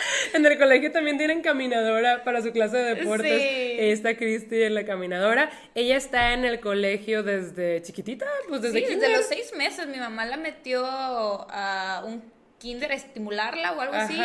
En el colegio también tienen caminadora para su clase de deportes. Sí. Está Cristi en la caminadora. Ella está en el colegio desde chiquitita, pues desde sí, kinder. desde los seis meses mi mamá la metió a un kinder a estimularla o algo así.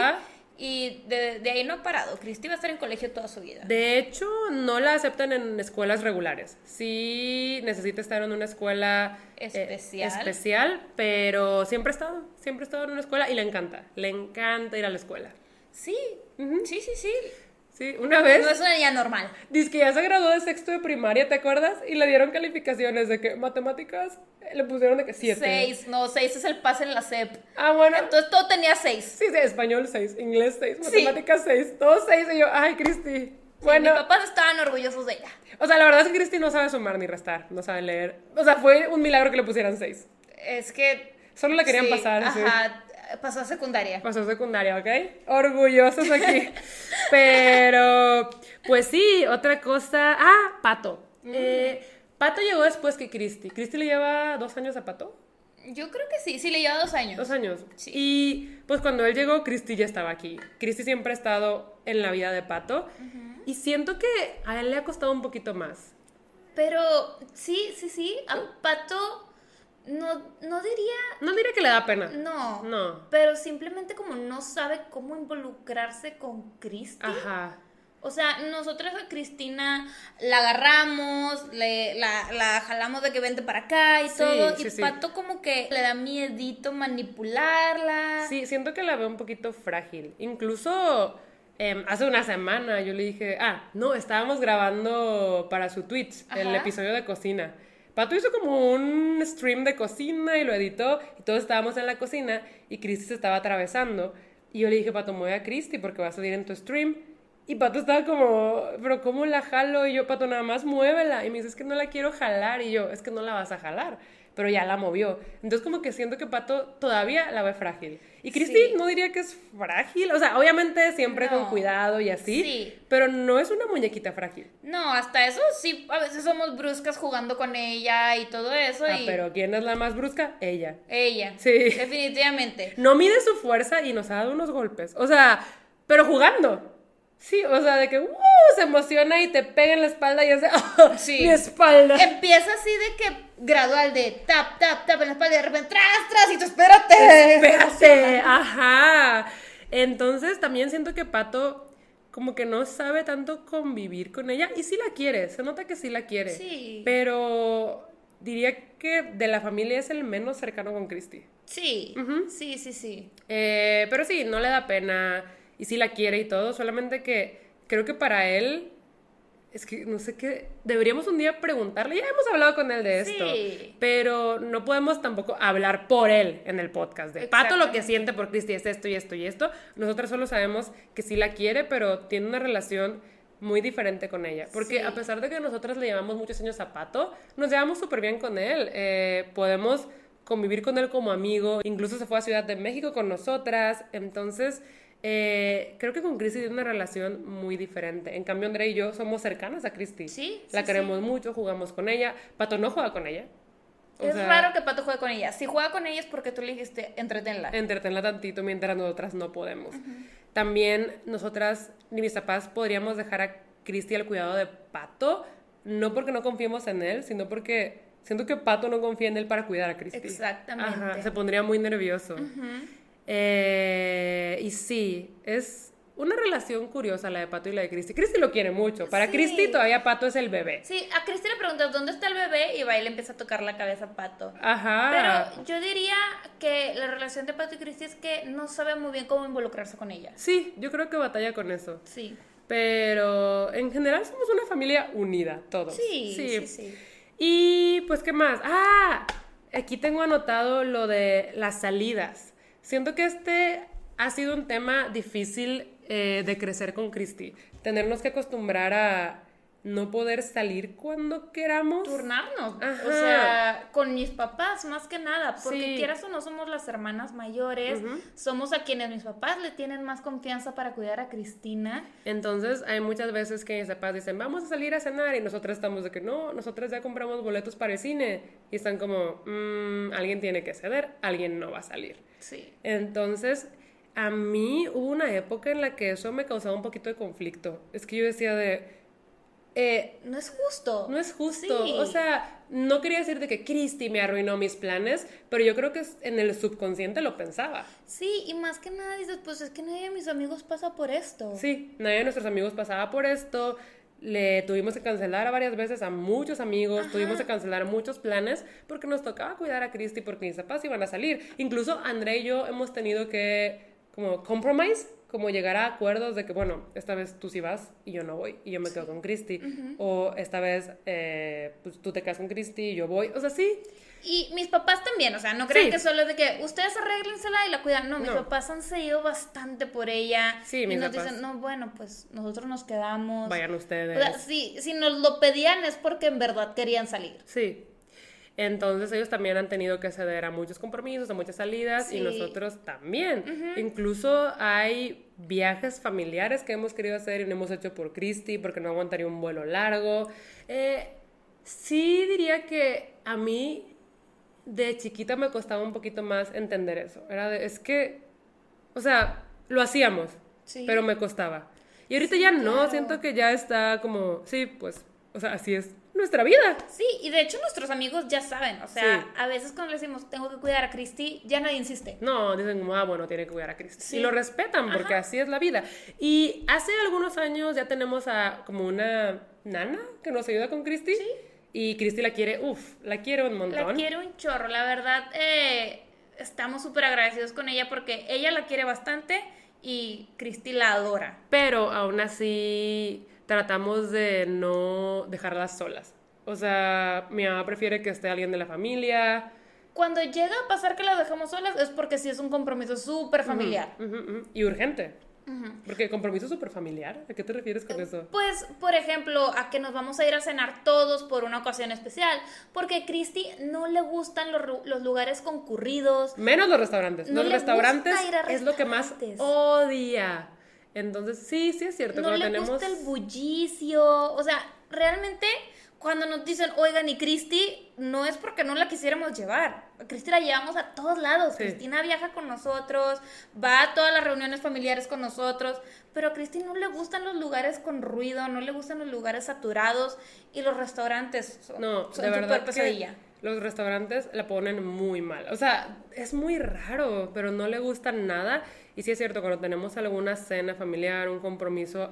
Y de, de ahí no ha parado. Cristi va a estar en colegio toda su vida. De hecho, no la aceptan en escuelas regulares. Sí necesita estar en una escuela eh, Especial. especial, pero siempre ha estado, siempre ha estado en una escuela y le encanta, le encanta ir a la escuela. Sí, sí, sí, sí. Sí, una vez No es una niña normal. Dice que ya se graduó de sexto de primaria, ¿te acuerdas? Y le dieron calificaciones de que matemáticas eh, le pusieron de que siete. Seis, no, seis es el pase en la SEP. Ah, bueno. Entonces todo tenía seis. Sí, sí, español seis, inglés seis, Sí. matemáticas seis, todos seis. Y yo, ay, Cristi. Bueno, Mis papás estaban orgullosos de ella. o sea, la verdad es que Cristi no sabe sumar ni restar, no sabe leer. O sea, fue un milagro que le pusieran seis. Es que. Solo la querían sí, pasar. Ajá, pasó a secundaria. Pasó secundaria, ¿ok? Orgullosos aquí. Pero, pues sí, otra cosa. Ah, Pato. Mm. Eh, Pato llegó después que Cristi. ¿Cristi le lleva dos años a Pato? Yo creo que sí, sí le lleva dos años. Dos años. Sí. Y pues cuando él llegó, Cristi ya estaba aquí. Cristi siempre ha estado en la vida de Pato. Y siento que a él le ha costado un poquito más. Pero sí, sí, sí. A Pato no, no diría. No diría que le da pena. No. No. Pero simplemente como no sabe cómo involucrarse con Cristi. Ajá. O sea, nosotros a Cristina la agarramos, le, la, la jalamos de que vente para acá y Sí, todo. sí, y sí. Pato como que le da miedito manipularla. Sí, siento que la veo un poquito frágil. Incluso em, hace una semana yo le dije, ah, no, estábamos grabando para su Twitch el episodio de cocina. Pato hizo como un stream de cocina y lo editó y todos estábamos en la cocina y Cristi se estaba atravesando. Y yo le dije, Pato, mueve a Cristi porque va a salir en tu stream. Y Pato estaba como, pero ¿cómo la jalo? Y yo, Pato, nada más muévela. Y me dice, es que no la quiero jalar. Y yo, es que no la vas a jalar. Pero ya la movió. Entonces como que siento que Pato todavía la ve frágil. Y Cristi Sí. no diría que es frágil. O sea, obviamente siempre con cuidado y así. Sí. Pero no es una muñequita frágil. No, hasta eso sí, a veces somos bruscas jugando con ella y todo eso. Ah, y pero ¿quién es la más brusca? Ella. ella. Sí. Definitivamente. No mide su fuerza y nos ha dado unos golpes. O sea, pero jugando. Sí, o sea, de que ¡uh! se emociona y te pega en la espalda y hace ¡oh! Sí. mi espalda. Empieza así de que gradual de tap, tap, tap en la espalda y de repente tras, tras y tú espérate. Espérate, ajá. Entonces también siento que Pato como que no sabe tanto convivir con ella y sí la quiere, se nota que sí la quiere. Sí. Pero diría que de la familia es el menos cercano con Christy. Sí, sí, sí, sí. Eh, pero sí, no le da pena y sí la quiere y todo, solamente que creo que para él es que no sé qué, deberíamos un día preguntarle, ya hemos hablado con él de esto, Sí. pero no podemos tampoco hablar por él en el podcast de Pato lo que siente por Cristi es esto y esto y esto. Nosotras solo sabemos que sí la quiere, pero tiene una relación muy diferente con ella, porque Sí. a pesar de que nosotras le llevamos muchos años a Pato, nos llevamos súper bien con él, Eh, podemos convivir con él como amigo, incluso se fue a Ciudad de México con nosotras, entonces eh, creo que con Cristi tiene una relación muy diferente. En cambio, Andrea y yo somos cercanas a Cristi. Sí, La sí, queremos mucho, jugamos con ella. Pato no juega con ella. O es sea, raro que Pato juegue con ella. Si juega con ella es porque tú le dijiste entretenla. Entretenla tantito mientras nosotras no podemos. También nosotras, ni mis papás, podríamos dejar a Cristi al cuidado de Pato, no porque no confiemos en él, sino porque siento que Pato no confía en él para cuidar a Cristi. Exactamente. Ajá, se pondría muy nervioso. Eh, y sí, es una relación curiosa la de Pato y la de Cristi. Cristi lo quiere mucho. Para Sí. Cristi todavía Pato es el bebé. Sí, a Cristi le preguntas dónde está el bebé y va y le empieza a tocar la cabeza a Pato. Ajá. Pero yo diría que la relación de Pato y Cristi es que no sabe muy bien cómo involucrarse con ella. Sí, yo creo que batalla con eso. Sí. Pero en general somos una familia unida, todos. Sí, sí, sí. Y pues, ¿qué más? Ah, aquí tengo anotado lo de las salidas. Siento que este ha sido un tema difícil eh, de crecer con Cristi. Tenernos que acostumbrar a no poder salir cuando queramos. Turnarnos. Ajá. O sea, con mis papás más que nada. Porque Sí. quieras o no somos las hermanas mayores. Somos a quienes mis papás le tienen más confianza para cuidar a Cristina. Entonces, hay muchas veces que mis papás dicen, vamos a salir a cenar, y nosotras estamos de que no, nosotras ya compramos boletos para el cine. Y están como, "Mm, alguien tiene que ceder, alguien no va a salir. Sí. Entonces, a mí hubo una época en la que eso me causaba un poquito de conflicto. Es que yo decía de, eh, No es justo. no es justo. Sí. O sea, no quería decir de que Christy me arruinó mis planes, pero yo creo que en el subconsciente lo pensaba. Sí, y más que nada dices, pues es que nadie de mis amigos pasa por esto. Sí, nadie de nuestros amigos pasaba por esto. Le tuvimos que cancelar a varias veces a muchos amigos, tuvimos que cancelar muchos planes porque nos tocaba cuidar a Cristi porque mis papás iban a salir. Incluso André y yo hemos tenido que como compromise, como llegar a acuerdos de que, bueno, esta vez tú sí vas y yo no voy y yo me quedo con Cristi. O esta vez eh, pues, tú te quedas con Cristi y yo voy. O sea, sí. Y mis papás también, o sea, no crean Sí. que solo es de que ustedes arréglensela y la cuidan. No, mis No. papás han seguido bastante por ella. Sí, y mis nos papás. dicen, no, bueno, pues nosotros nos quedamos. Vayan ustedes. O sea, si, si nos lo pedían es porque en verdad querían salir. Sí. Entonces ellos también han tenido que ceder a muchos compromisos, a muchas salidas y nosotros también. Incluso hay viajes familiares que hemos querido hacer y no hemos hecho por Christy porque no aguantaría un vuelo largo. Eh, sí diría que a mí de chiquita me costaba un poquito más entender eso. Era de- es que, o sea, lo hacíamos, Sí. pero me costaba. Y ahorita ya no, claro. siento que ya está como, sí, pues, o sea, así es nuestra vida. Sí, y de hecho nuestros amigos ya saben, o sea, a veces cuando le decimos tengo que cuidar a Cristi, ya nadie insiste. No, dicen como, ah, bueno, tiene que cuidar a Cristi. Y lo respetan porque así es la vida. Y hace algunos años ya tenemos a como una nana que nos ayuda con Cristi. Sí. Y Cristi la quiere, uff, la quiero un montón. La quiero un chorro, la verdad, eh, estamos súper agradecidos con ella porque ella la quiere bastante y Cristi la adora. Pero aún así tratamos de no dejarlas solas. O sea, mi mamá prefiere que esté alguien de la familia. Cuando llega a pasar que las dejamos solas es porque sí es un compromiso súper familiar. Y urgente. Porque compromiso súper familiar. ¿A qué te refieres con eso? Pues, por ejemplo, a que nos vamos a ir a cenar todos por una ocasión especial. Porque a Cristi no le gustan los, lugares concurridos. Menos los restaurantes. los restaurantes es lo que más odia. Entonces, sí, sí es cierto. No le gusta el bullicio. O sea, realmente cuando nos dicen, oigan, y Cristi, no es porque no la quisiéramos llevar. A Cristi la llevamos a todos lados. Cristina viaja con nosotros, va a todas las reuniones familiares con nosotros, pero a Cristi no le gustan los lugares con ruido, no le gustan los lugares saturados y los restaurantes son, no, de verdad pesadilla. Los restaurantes la ponen muy mal. O sea, es muy raro, pero no le gustan nada. Y sí es cierto, cuando tenemos alguna cena familiar, un compromiso,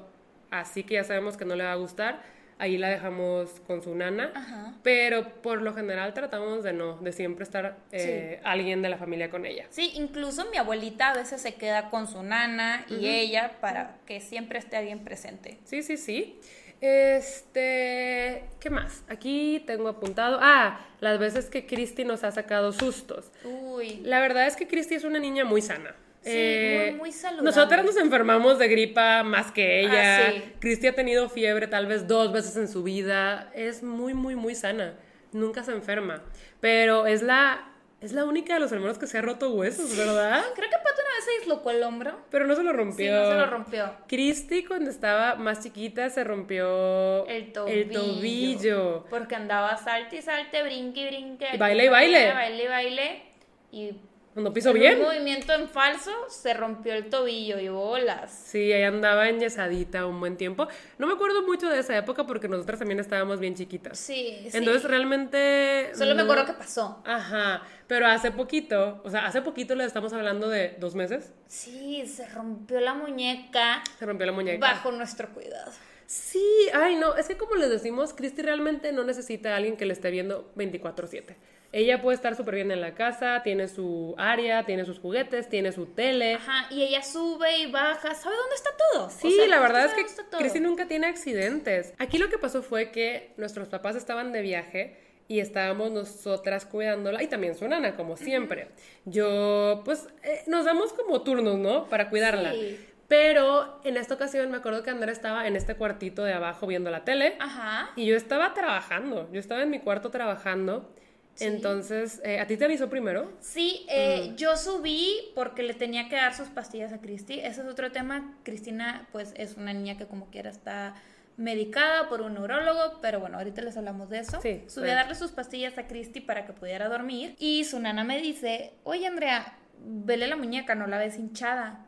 así que ya sabemos que no le va a gustar ahí la dejamos con su nana, pero por lo general tratamos de no, de siempre estar eh, alguien de la familia con ella. Sí, incluso mi abuelita a veces se queda con su nana y ella para que siempre esté alguien presente. Sí, sí, sí. Este, ¿qué más? Aquí tengo apuntado, ah, las veces que Cristi nos ha sacado sustos. Uy. La verdad es que Cristi es una niña muy sana. Sí, eh, muy, saludable. Nosotras nos enfermamos de gripa más que ella. Ah, Cristi ha tenido fiebre tal vez dos veces en su vida. Es muy, muy, muy sana. Nunca se enferma. Pero es la, es la única de los hermanos que se ha roto huesos, ¿verdad? Creo que Pato una vez se dislocó el hombro. Pero no se lo rompió. Sí, no se lo rompió. Cristi cuando estaba más chiquita se rompió el tobillo. El tobillo. Porque andaba salte y salte, brinque y brinque. Baile y baile. Baile y baile. Y cuando piso bien. Un movimiento en falso, se rompió el tobillo y bolas. Sí, ahí andaba enyesadita un buen tiempo. No me acuerdo mucho de esa época porque nosotras también estábamos bien chiquitas. Sí, sí. Entonces realmente. Solo me acuerdo que pasó. Ajá. Pero hace poquito, o sea, hace poquito le estamos hablando de dos meses. Sí, se rompió la muñeca. Se rompió la muñeca. Bajo nuestro cuidado. Sí, ay, no, es que como les decimos, Cristi realmente no necesita a alguien que le esté viendo 24/7. Ella puede estar súper bien en la casa, tiene su área, tiene sus juguetes, tiene su tele. Ajá, y ella sube y baja, ¿sabe dónde está todo? Sí, la verdad es que Cristi nunca tiene accidentes. Aquí lo que pasó fue que nuestros papás estaban de viaje y estábamos nosotras cuidándola y también su nana, como siempre. Yo, pues, eh, nos damos como turnos, ¿no? Para cuidarla. Sí. Pero en esta ocasión me acuerdo que Andrea estaba en este cuartito de abajo viendo la tele. Ajá. Y yo estaba trabajando. Yo estaba en mi cuarto trabajando. Entonces, eh, ¿a ti te avisó primero? Sí, eh, yo subí porque le tenía que dar sus pastillas a Cristi. Ese es otro tema. Cristina, pues, es una niña que como quiera está medicada por un neurólogo, pero bueno, ahorita les hablamos de eso. Sí, Subí a darle sus pastillas a Cristi para que pudiera dormir y su nana me dice, oye Andrea, vele la muñeca, no la ves hinchada.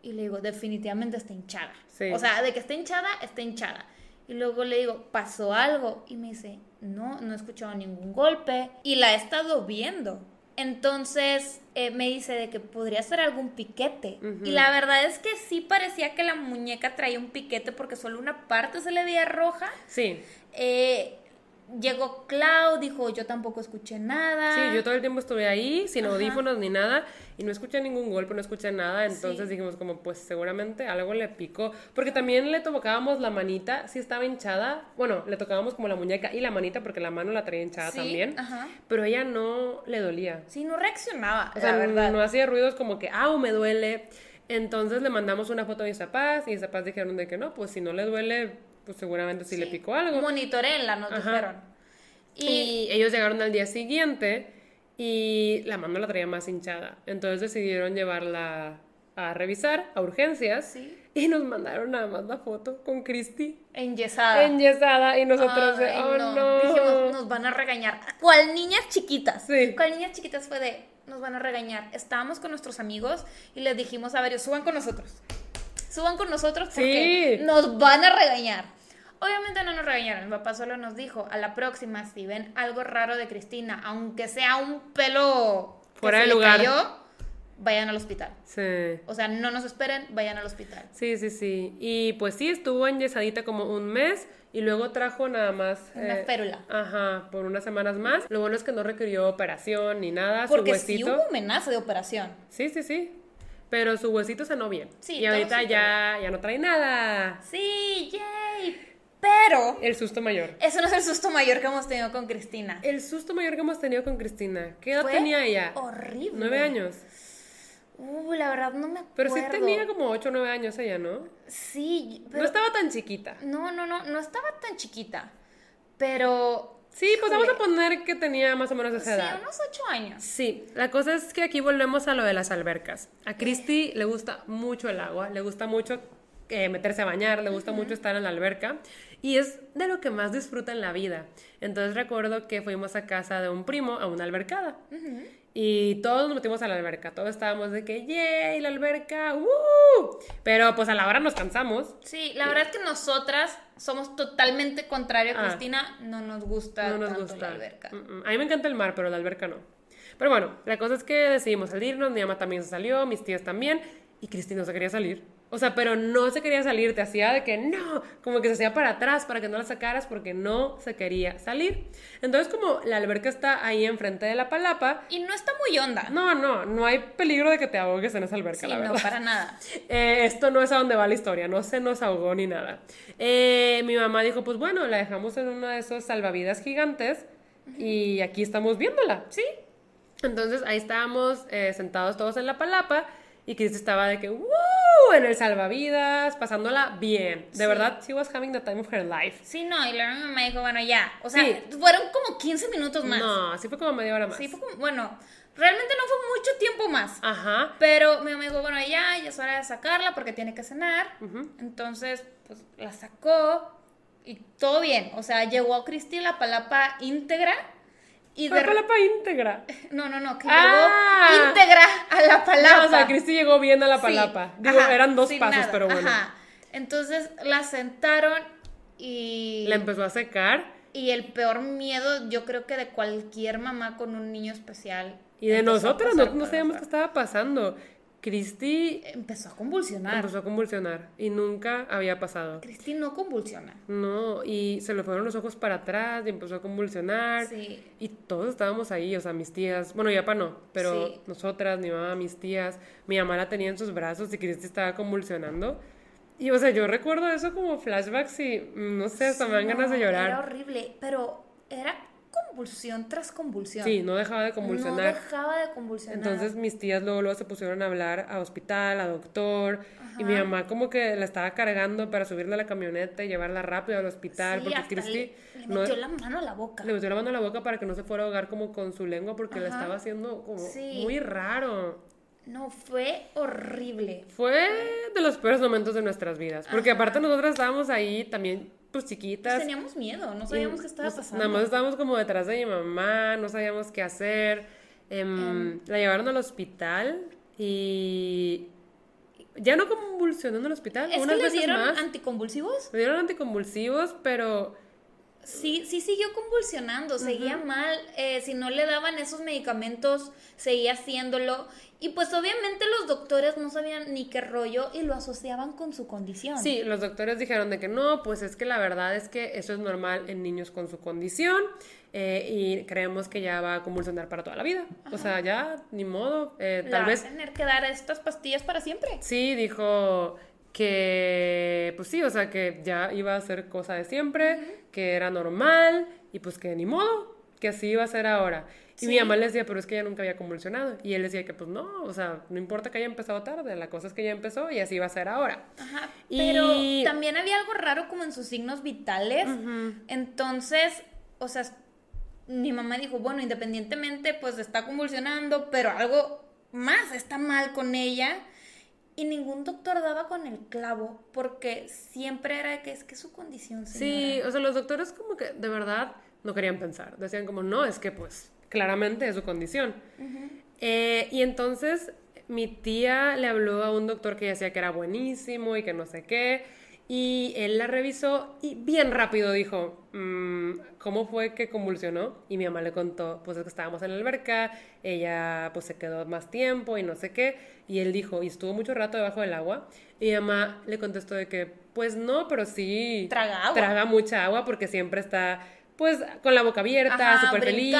Y le digo, definitivamente está hinchada. O sea, de que está hinchada, está hinchada. Y luego le digo, ¿pasó algo? Y me dice, no, no he escuchado ningún golpe. Y la he estado viendo. Entonces eh, me dice de que podría ser algún piquete. Y la verdad es que sí parecía que la muñeca traía un piquete porque solo una parte se le veía roja. Sí. Eh, llegó Clau, dijo, yo tampoco escuché nada. Sí, yo todo el tiempo estuve ahí, sin audífonos ni nada, y no escuché ningún golpe, no escuché nada, entonces dijimos como, pues seguramente algo le picó, porque también le tocábamos la manita, sí estaba hinchada, bueno, le tocábamos como la muñeca y la manita, porque la mano la traía hinchada también, pero ella no le dolía. Sí, no reaccionaba, o sea, verdad. No, hacía ruidos como que, ah, me duele. Entonces le mandamos una foto a mis papás y mis papás dijeron de que no, pues si no le duele, pues seguramente sí, le picó algo. Monitorela, nos dijeron. Y... ellos llegaron al día siguiente y la mano la traía más hinchada. Entonces decidieron llevarla a revisar a urgencias. Y nos mandaron nada más la foto con Cristi. Enyesada. Enyesada. Y nosotros, oh no. Dijimos, nos van a regañar. ¿Cuál niñas chiquitas? Sí. ¿Cuál niñas chiquitas fue de, nos van a regañar? Estábamos con nuestros amigos y les dijimos, a ver, suban con nosotros. Suban con nosotros porque nos van a regañar Obviamente no nos regañaron, mi papá solo nos dijo, a la próxima, si ven algo raro de Cristina, aunque sea un pelo que Fuera se de le lugar. cayó, vayan al hospital. Sí. O sea, no nos esperen, vayan al hospital. Sí, sí, sí. Y pues sí, estuvo enyesadita como un mes y luego trajo nada más... Una eh, férula. Ajá, por unas semanas más. Lo bueno es que no requirió operación ni nada. Porque su sí hubo amenaza de operación. Sí, sí, sí. Pero su huesito sanó bien. Sí, y ahorita ya, ya no trae nada. Sí, yay. Pero El susto mayor. eso no es el susto mayor que hemos tenido con Cristina. El susto mayor que hemos tenido con Cristina. ¿Qué edad Fue tenía ella? horrible. Nueve años. Uh, la verdad no me acuerdo. Pero sí tenía como ocho o nueve años ella, ¿no? Sí, pero... No estaba tan chiquita. No, no, no, no estaba tan chiquita. Pero... Sí, pues vamos a poner que tenía más o menos esa Sí, edad. unos ocho años. Sí, la cosa es que aquí volvemos a lo de las albercas. A Christy le gusta mucho el agua, le gusta mucho eh, meterse a bañar, le gusta mucho estar en la alberca y es de lo que más disfruta en la vida. Entonces recuerdo que fuimos a casa de un primo a una albercada y todos nos metimos a la alberca, todos estábamos de que ¡yay! la alberca! ¡woo! Pero pues a la hora nos cansamos. Sí, la verdad es que nosotras somos totalmente contrario a Ah. Cristina. No nos gusta No nos tanto gusta. la alberca. Mm. A mí me encanta el mar, pero la alberca no. Pero bueno, la cosa es que decidimos salirnos, mi mamá también se salió, mis tías también, y Cristina no se quería salir. O sea, pero no se quería salir, te hacía de que no, como que se hacía para atrás para que no la sacaras porque no se quería salir. Entonces, como la alberca está ahí enfrente de la palapa, Y no está muy honda. no, no, no hay peligro de que te ahogues en esa alberca, sí, la no, verdad. para nada. Eh, esto no es a donde va la historia, no se nos ahogó ni nada. Eh, mi mamá dijo, pues bueno, la dejamos en uno de esos salvavidas gigantes y aquí estamos viéndola, ¿sí? Entonces ahí estábamos eh, sentados todos en la palapa y Cristi estaba de que, ¡Woo! En el salvavidas, pasándola bien. De Sí. verdad, she was having the time of her life. Sí, no, y luego mi mamá dijo, bueno, ya. O sea, Sí. fueron como 15 minutos más. No, así fue como media hora más. Sí, fue como, bueno, realmente no fue mucho tiempo más. Ajá. Pero mi mamá dijo, bueno, ya, ya es hora de sacarla porque tiene que cenar. Entonces, pues la sacó y todo bien. O sea, llegó a Cristi la palapa íntegra y de... palapa íntegra. No, no, no, que Ah. llegó íntegra a la palapa. No, o sea, Cristi llegó bien a la Sí, palapa. Digo, ajá, eran dos pasos, nada, pero bueno. Ajá. Entonces la sentaron y... La empezó a secar. Y el peor miedo, yo creo que de cualquier mamá con un niño especial. Y de nosotras, no, no sabíamos qué estaba pasando. Cristi Empezó a convulsionar. empezó a convulsionar y nunca había pasado. Cristi no convulsiona. No, y se le fueron los ojos para atrás y empezó a convulsionar. Sí. Y todos estábamos ahí, o sea, mis tías, bueno, ya pa no, pero Sí. nosotras, mi mamá, mis tías, mi mamá la tenía en sus brazos y Cristi estaba convulsionando. Y, o sea, yo recuerdo eso como flashbacks y, mm, no sé, hasta me dan ganas de No, Era llorar. horrible, pero era convulsión tras convulsión. Sí, no dejaba de No convulsionar. dejaba de convulsionar. Entonces mis tías luego, luego se pusieron a hablar a hospital, a doctor, y mi mamá como que la estaba cargando para subirla a la camioneta y llevarla rápido al hospital, Sí, porque hasta Cristi le, le no- metió la mano a la boca. le metió la mano a la boca para que no se fuera a ahogar como con su lengua, porque la estaba haciendo como Sí. muy raro. No, fue horrible. Fue de los peores momentos de nuestras vidas, porque aparte nosotras estábamos ahí también, pues chiquitas. Teníamos miedo, no sabíamos qué estaba pasando. Nada más estábamos como detrás de mi mamá, no sabíamos qué hacer. Em, La llevaron al hospital y ya no convulsionó en el hospital. es que unas le veces dieron más. anticonvulsivos. Le dieron anticonvulsivos, pero Sí, sí siguió convulsionando, seguía mal. eh, si no le daban esos medicamentos, seguía haciéndolo. Y pues obviamente los doctores no sabían ni qué rollo y lo asociaban con su condición. sí, los doctores dijeron de que no, pues es que la verdad es que eso es normal en niños con su condición eh, y creemos que ya va a convulsionar para toda la vida. O sea, ya, ni modo. eh, tal va vez a tener que dar estas pastillas para siempre. Sí, dijo que, pues sí, o sea, que ya iba a ser cosa de siempre, que era normal y pues que ni modo, que así iba a ser ahora. Y mi Sí. mamá le decía, pero es que ella nunca había convulsionado. Y él decía que pues no, o sea, no importa que haya empezado tarde, la cosa es que ya empezó y así va a ser ahora. Ajá, Y- pero también había algo raro como en sus signos vitales. Entonces, o sea, mi mamá dijo, bueno, independientemente, pues está convulsionando, pero algo más está mal con ella. Y ningún doctor daba con el clavo, porque siempre era que es que su condición, Sí, señora. o sea, los doctores como que de verdad no querían pensar. Decían como, no, es que pues claramente es su condición. Eh, y entonces mi tía le habló a un doctor que decía que era buenísimo y que no sé qué. Y él la revisó y bien rápido dijo, mm, ¿cómo fue que convulsionó? Y mi mamá le contó, pues es que estábamos en la alberca, ella pues se quedó más tiempo y no sé qué. Y él dijo, y estuvo mucho rato debajo del agua. Y mi mamá le contestó de que, pues no, pero sí... Traga agua. Traga mucha agua porque siempre está pues con la boca abierta, súper feliz,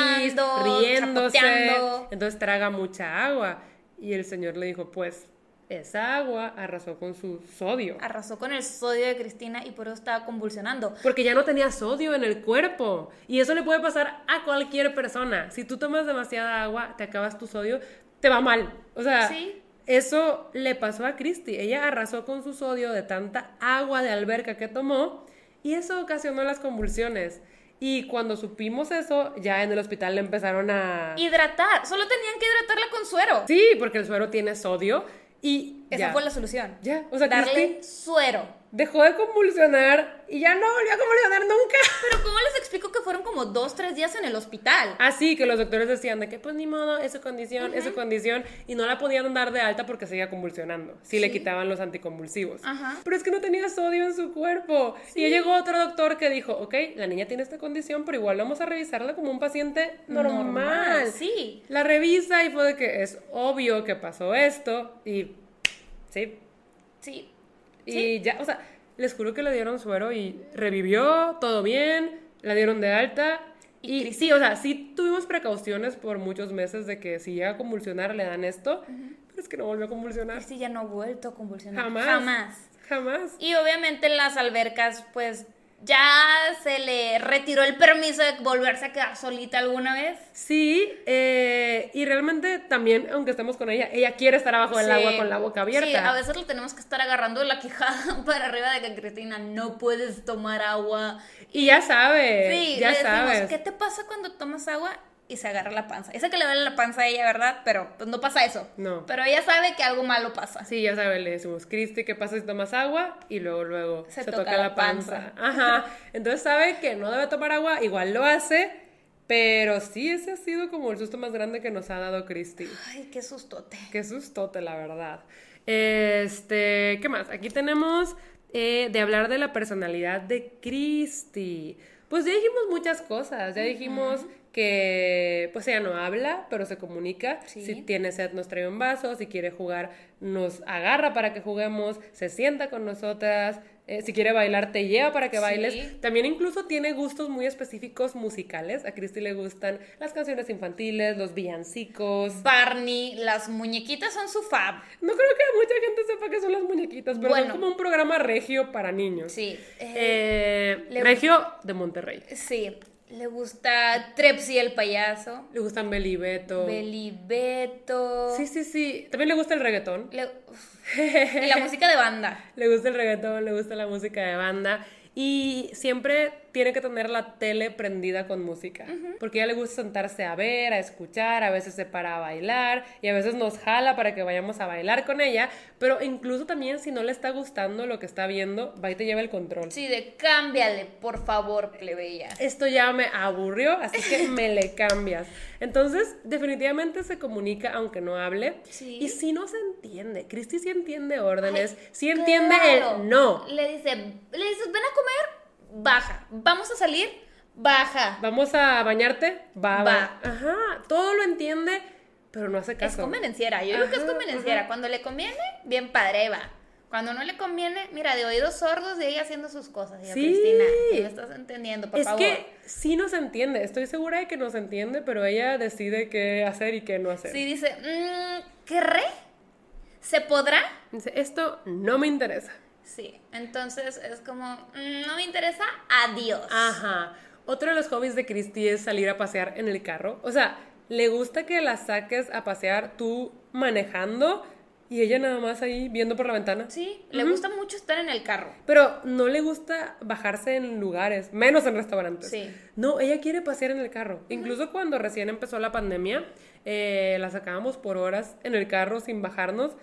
riéndose. chapoteando. Entonces traga mucha agua. Y el señor le dijo, pues esa agua arrasó con su sodio. Arrasó con el sodio de Cristina y por eso estaba convulsionando. Porque ya no tenía sodio en el cuerpo. Y eso le puede pasar a cualquier persona. Si tú tomas demasiada agua, te acabas tu sodio, te va mal. O sea, Sí. eso le pasó a Christy. Ella arrasó con su sodio de tanta agua de alberca que tomó y eso ocasionó las convulsiones. Y cuando supimos eso, ya en el hospital le empezaron a... Hidratar. Solo tenían que hidratarla con suero. Sí, porque el suero tiene sodio y... Esa ya. fue la solución. Ya, o sea, Darle Christy suero. Dejó de convulsionar y ya no volvió a convulsionar nunca. Pero ¿cómo les explico que fueron como dos, tres días en el hospital? Así que los doctores decían de que pues ni modo, es su condición, es su condición y no la podían dar de alta porque seguía convulsionando, si le Sí. quitaban los anticonvulsivos. Ajá. Pero es que no tenía sodio en su cuerpo. Y llegó otro doctor que dijo, ok, la niña tiene esta condición, pero igual vamos a revisarla como un paciente normal. Sí. La revisa y fue de que es obvio que pasó esto y sí, Sí. Y ya, o sea, les juro que le dieron suero y revivió, todo bien, la dieron de alta. Y sí, o sea, sí tuvimos precauciones por muchos meses de que si llega a convulsionar le dan esto, pero es que no volvió a convulsionar. Sí, ya no ha vuelto a convulsionar. Jamás. Jamás. Jamás. Y obviamente en las albercas, pues ya se le retiró el permiso de volverse a quedar solita alguna vez. Sí, eh, y realmente también, aunque estemos con ella, ella quiere estar abajo del Sí. agua con la boca abierta. Sí, a veces le tenemos que estar agarrando la quijada para arriba de que Cristina no puedes tomar agua. Y ya sabe, Sí, ya le decimos, sabes. ¿qué te pasa cuando tomas agua? Y se agarra la panza. Esa que le duele la panza a ella, ¿verdad? Pero pues no pasa eso. No. Pero ella sabe que algo malo pasa. Sí, ya sabes, le decimos, Cristi, ¿qué pasa si tomas agua? Y luego, luego Se se, toca toca, la panza. panza. Ajá. Entonces sabe que no debe tomar agua, igual lo hace, pero sí, ese ha sido como el susto más grande que nos ha dado Cristi. Ay, qué sustote. Qué sustote, la verdad. Este, ¿qué más? Aquí tenemos eh, de hablar de la personalidad de Christy. Pues ya dijimos muchas cosas, ya dijimos que pues ella no habla, pero se comunica. Sí. Si tiene sed nos trae un vaso, si quiere jugar nos agarra para que juguemos, se sienta con nosotras, eh, si quiere bailar te lleva para que Sí. bailes. También incluso tiene gustos muy específicos musicales. A Christy le gustan las canciones infantiles, los villancicos. Barney, las muñequitas son su fab. No creo que mucha gente sepa qué son las muñequitas, pero Bueno. es como un programa regio para niños. Sí. eh, Eh, le- regio de Monterrey. sí. Le gusta Trepsi el payaso. Le gustan Beli y Beto. Belibeto. Sí, sí, sí. También le gusta el reggaetón. Le- y la música de banda. Le gusta el reggaetón, le gusta la música de banda. Y siempre tiene que tener la tele prendida con música. Porque a ella le gusta sentarse a ver, a escuchar, a veces se para a bailar y a veces nos jala para que vayamos a bailar con ella. Pero incluso también si no le está gustando lo que está viendo, va y te lleva el control. Sí, de cámbiale, por favor, plebeya. Esto ya me aburrió, así que me le cambias. Entonces, definitivamente se comunica aunque no hable. Sí. Y si no se entiende. Cristi sí entiende órdenes, Ay, sí entiende claro. el no. Le dice, le dices, ven a comer, baja. Vamos a salir, baja. Vamos a bañarte, va, Va. va. Ajá, todo lo entiende, pero no hace Es caso. convenenciera. Yo digo que es Ajá, convenenciera. Cuando le conviene, bien padre, va. Cuando no le conviene, mira, de oídos sordos de ella haciendo sus cosas. Y yo, Sí. Cristina, ¿sí me estás entendiendo, por es favor. que sí nos entiende, estoy segura de que nos entiende, pero ella decide qué hacer y qué no hacer. Sí, dice, mm, ¿querré? ¿Se podrá? Dice, esto no me interesa. Sí. Entonces es como, mm, no me interesa, adiós. Ajá. Otro de los hobbies de Christy es salir a pasear en el carro. O sea, le gusta que la saques a pasear tú manejando y ella nada más ahí viendo por la ventana. Sí, le gusta mucho estar en el carro. Pero no le gusta bajarse en lugares, menos en restaurantes. Sí. No, ella quiere pasear en el carro. Incluso cuando recién empezó la pandemia, eh, la sacábamos por horas en el carro sin bajarnos.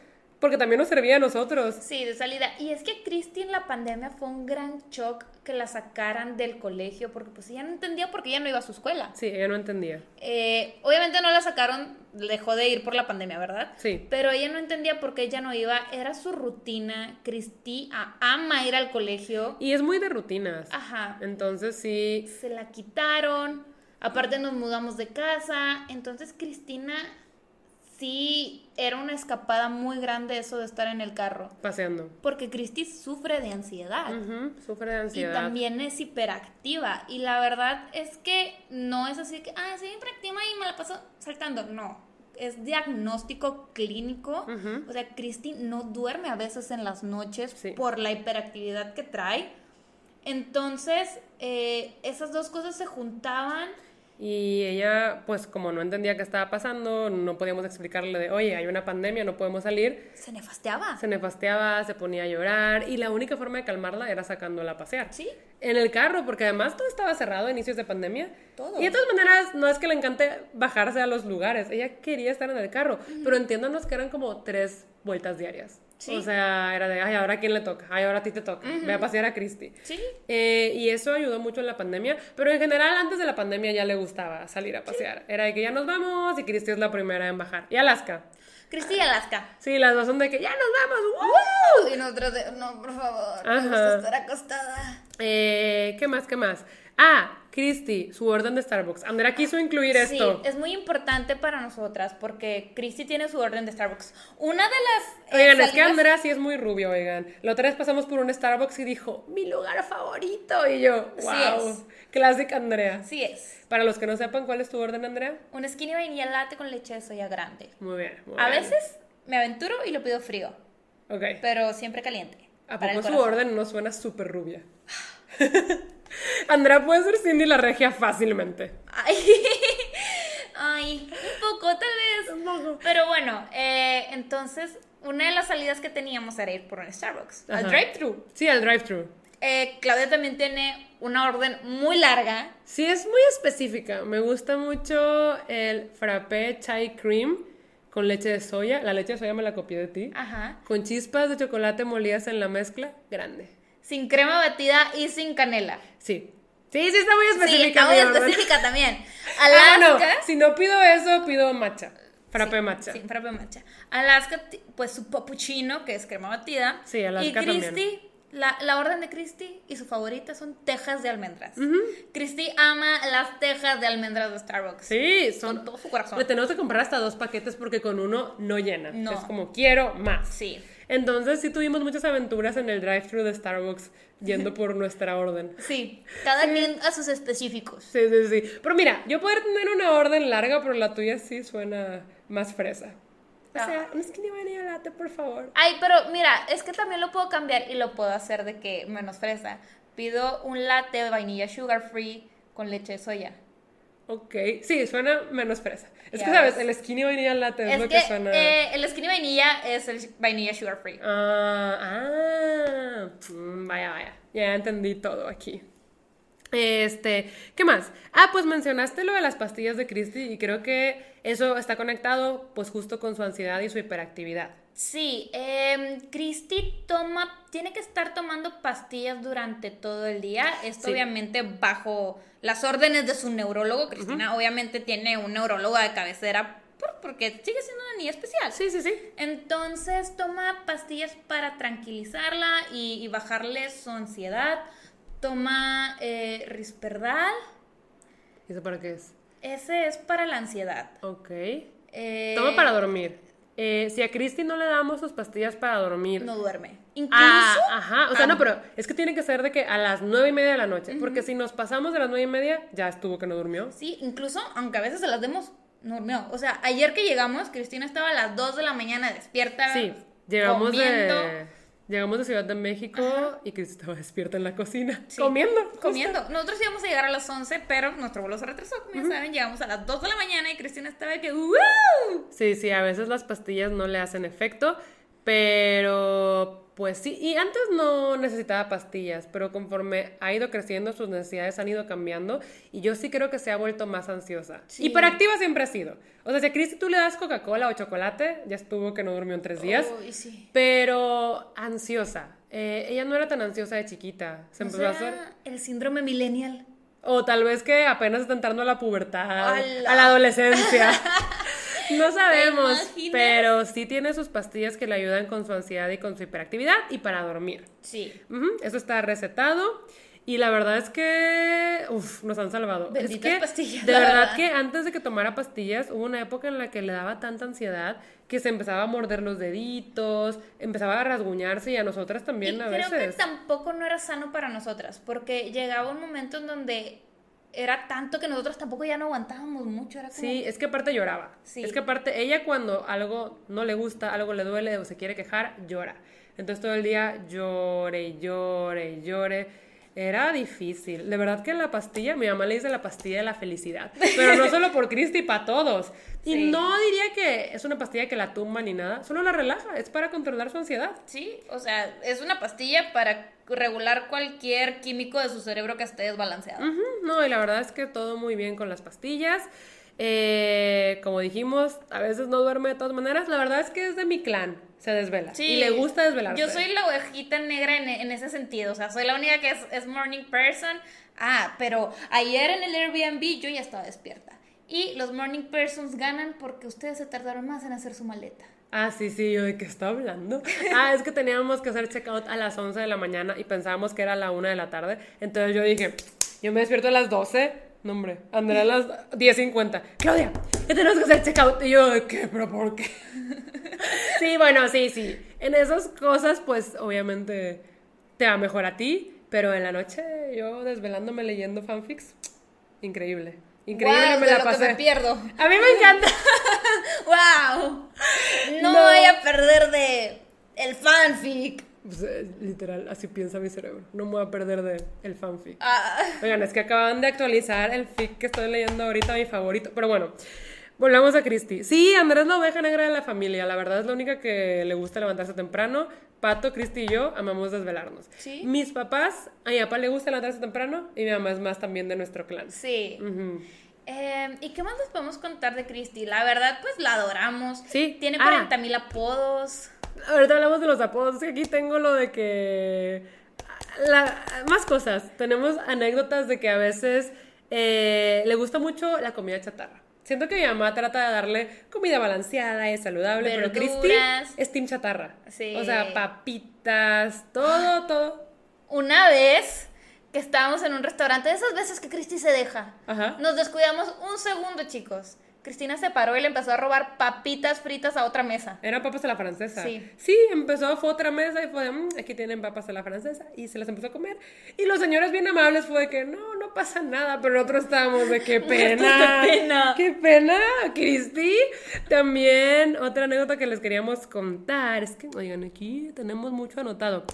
Porque también nos servía a nosotros. Sí, de salida. Y es que Cristi en la pandemia fue un gran shock que la sacaran del colegio, porque pues ella no entendía por qué ella no iba a su escuela. Sí, ella no entendía. Eh, obviamente no la sacaron, dejó de ir por la pandemia, ¿verdad? Sí. Pero ella no entendía por qué ella no iba, era su rutina. Cristi ama ir al colegio. Y es muy de rutinas. Ajá. Entonces sí, Se la quitaron. Aparte nos mudamos de casa. Entonces Cristina sí era una escapada muy grande eso de estar en el carro. paseando. Porque Cristi sufre de ansiedad. Sufre de Y ansiedad. también es hiperactiva. Y la verdad es que no es así que, ah, soy hiperactiva y me la paso saltando. No. Es diagnóstico clínico. O sea, Cristi no duerme a veces en las noches Sí. por la hiperactividad que trae. Entonces, eh, esas dos cosas se juntaban. Y ella, pues como no entendía qué estaba pasando, no podíamos explicarle de, oye, hay una pandemia, no podemos salir. Se nefasteaba. Se nefasteaba, se ponía a llorar y la única forma de calmarla era sacándola a pasear. Sí. En el carro, porque además todo estaba cerrado a inicios de pandemia. Todo. Y de todas maneras, no es que le encante bajarse a los lugares. Ella quería estar en el carro. Pero entiéndanos que eran como tres vueltas diarias. Sí. O sea, era de, ay, ahora a quién le toca, ay, ahora a ti te toca. Ve a pasear a Cristi. Sí. Eh, y eso ayudó mucho en la pandemia, pero en general antes de la pandemia ya le gustaba salir a pasear. Era de que ya nos vamos y Cristi es la primera en bajar. Y Alaska. Cristi y Alaska. Sí, las dos son de que ya nos vamos. ¡woo! Y nosotros de, no, por favor, me Ajá. gusta estar acostada. Eh, ¿Qué más? ¿Qué más? Ah, Cristi, su orden de Starbucks. Andrea quiso incluir Sí, esto. es muy importante para nosotras porque Cristi tiene su orden de Starbucks. Una de las. eh, Oigan, es que Andrea sí es muy rubio, oigan. La otra vez pasamos por un Starbucks y dijo, mi lugar favorito. Y yo, Sí wow. Clásica Andrea. Sí es. Para los que no sepan cuál es tu orden, Andrea. Un skinny vainilla latte con leche de soya grande. Muy bien. muy A bien. veces me aventuro y lo pido frío, Ok. pero siempre caliente. ¿A poco su orden no suena súper rubia? Andrea puede ser Cindy la regia fácilmente. Ay, ay, un poco tal vez. Pero bueno, eh, entonces una de las salidas que teníamos era ir por un Starbucks, al drive-thru. Sí, al drive-thru. Eh, Claudia también tiene una orden muy larga. Sí, es muy específica. Me gusta mucho el frappé chai cream con leche de soya. La leche de soya me la copié de ti. Ajá. Con chispas de chocolate molidas en la mezcla. Grande. Sin crema batida y sin canela. Sí. Sí, sí está muy Sí, específica. está muy específica también. Ah, Alaska. bueno, si no pido eso, pido matcha. Frappé matcha. Sí, frappé matcha. Alaska, pues su papuchino, que es crema batida. Sí, Alaska Y Christy, la, la orden de Christy y su favorita son tejas de almendras. Christy ama las tejas de almendras de Starbucks. Sí, son... Con todo su corazón. Le tenemos que comprar hasta dos paquetes porque con uno no llena. No. Es como, quiero más. Sí. Entonces sí tuvimos muchas aventuras en el drive-thru de Starbucks yendo por nuestra orden. Sí. Cada quien a sus específicos. Sí, sí, sí. Pero mira, yo poder tener una orden larga, pero la tuya sí suena más fresa. O sea, un skinny vanilla latte, por favor. Ay, pero mira, es que también lo puedo cambiar y lo puedo hacer de que menos fresa. Pido un latte de vainilla sugar free con leche de soya. Ok, sí, suena menos fresa. Es Ya que, ¿sabes? ves. El skinny vanilla latte es, Es lo que, que, suena... eh, el skinny vainilla es el vainilla sugar free. Ah, ah, mm, vaya, vaya. Ya entendí todo aquí. Este, ¿qué más? Ah, pues mencionaste lo de las pastillas de Christy y creo que eso está conectado pues justo con su ansiedad y su hiperactividad. Sí, eh, Christy toma, tiene que estar tomando pastillas durante todo el día. Esto Sí. obviamente bajo las órdenes de su neurólogo. Cristina obviamente tiene un neurólogo de cabecera por- porque sigue siendo una niña especial. Sí, sí, sí. Entonces toma pastillas para tranquilizarla y, y bajarle su ansiedad. Toma eh, Risperdal. ¿Y eso para qué es? Ese es para la ansiedad. Ok. Eh, Toma para dormir. Eh, si a Christy no le damos sus pastillas para dormir. No duerme. Incluso. Ah, ajá. O sea, Ah. no, pero es que tiene que ser de que a las nueve y media de la noche. Porque si nos pasamos de las nueve y media, ya estuvo que no durmió. Sí, incluso, aunque a veces se las demos, no durmió. O sea, ayer que llegamos, Cristina estaba a las 2 de la mañana despierta. Sí, llegamos comiendo, de. Llegamos de Ciudad de México y Cristi estaba despierta en la cocina. Sí, comiendo. justo. Comiendo. Nosotros íbamos a llegar a las 11, pero nuestro vuelo se retrasó, como ya saben. Llegamos a las 2 de la mañana y Cristina estaba que ¡Woo! Sí, sí, a veces las pastillas no le hacen efecto. Pero pues sí, y antes no necesitaba pastillas, pero conforme ha ido creciendo, sus necesidades han ido cambiando y yo sí creo que se ha vuelto más ansiosa. Sí. Hiperactiva siempre ha sido. O sea, si a Cristi tú le das Coca-Cola o chocolate, ya estuvo que no durmió en tres días. Sí. Pero ansiosa. Eh, ella no era tan ansiosa de chiquita. Se O empezó a hacer. el síndrome millennial. O tal vez que apenas está entrando a la pubertad, a la adolescencia. No sabemos, pero sí tiene sus pastillas que le ayudan con su ansiedad y con su hiperactividad y para dormir. Sí. Eso está recetado. Y la verdad es que uf, nos han salvado. Benditas es que, pastillas, De verdad, verdad. que antes de que tomara pastillas, hubo una época en la que le daba tanta ansiedad que se empezaba a morder los deditos, empezaba a rasguñarse y a nosotras también y a creo veces. que tampoco no era sano para nosotras, porque llegaba un momento en donde era tanto que nosotros tampoco ya no aguantábamos mucho. Era como, Sí, es que aparte lloraba. Sí. Es que aparte ella cuando algo no le gusta, algo le duele o se quiere quejar, llora. Entonces todo el día llore y llore y llore. Era difícil. De verdad que la pastilla, mi mamá le dice la pastilla de la felicidad. Pero no solo por Cristi, para todos. Y Sí. no diría que es una pastilla que la tumba ni nada, solo la relaja. Es para controlar su ansiedad. Sí, o sea, es una pastilla para regular cualquier químico de su cerebro que esté desbalanceado. No, y la verdad es que todo muy bien con las pastillas. Eh, como dijimos, a veces no duerme de todas maneras. La verdad es que es de mi clan, se desvela. Sí. Y le gusta desvelarse. Yo soy la ovejita negra en, en ese sentido, o sea, soy la única que es, es morning person. Ah, pero ayer en el Airbnb yo ya estaba despierta. Y los morning persons ganan porque ustedes se tardaron más en hacer su maleta. Ah, sí, sí, yo de qué está hablando. Ah, es que teníamos que hacer checkout a las 11 de la mañana y pensábamos que era la 1 de la tarde. Entonces yo dije, yo me despierto a las 12. No, hombre, Andrea a las 10.50. Claudia, ya tenemos que hacer checkout. Y yo, ¿de qué? ¿Pero por qué? sí, bueno, sí, sí. En esas cosas, pues, obviamente, te va mejor a ti. Pero en la noche, yo desvelándome leyendo fanfics, increíble. Increíble me de la lo que me pierdo. A mí me encanta. ¡Wow! No, No. voy a perder de el fanfic. Pues, eh, literal, así piensa mi cerebro. No me voy a perder de el fanfic. Ah, Oigan, es que acaban de actualizar el fic que estoy leyendo ahorita, mi favorito. Pero bueno, volvamos a Cristi. Sí, Andrés la oveja negra de la familia. La verdad es la única que le gusta levantarse temprano. Pato, Cristi y yo amamos desvelarnos. Sí. Mis papás, a mi papá le gusta levantarse temprano y mi mamá es más también de nuestro clan. sí. Eh, ¿Y qué más les podemos contar de Christy? La verdad, pues la adoramos. Sí. Tiene Ah. 40 mil apodos. Ahorita hablamos de los apodos. que Aquí tengo lo de que. la- más cosas. Tenemos anécdotas de que a veces eh, le gusta mucho la comida chatarra. Siento que mi mamá trata de darle comida balanceada y saludable, pero Cristi Verduras. es team chatarra. Sí. O sea, papitas, todo, todo. Una vez que estábamos en un restaurante, de esas veces que Christy se deja. Ajá. Nos descuidamos un segundo, chicos. Cristina se paró y le empezó a robar papitas fritas a otra mesa. Eran papas a la francesa. Sí. Sí, empezó, fue a otra mesa y fue de, "Mm, aquí tienen papas a la francesa. Y se las empezó a comer. Y los señores bien amables fue de que, no, no pasa nada. Pero nosotros estábamos de, qué pena. de pena. Qué pena, Cristi. También otra anécdota que les queríamos contar. Es que, oigan, aquí tenemos mucho anotado.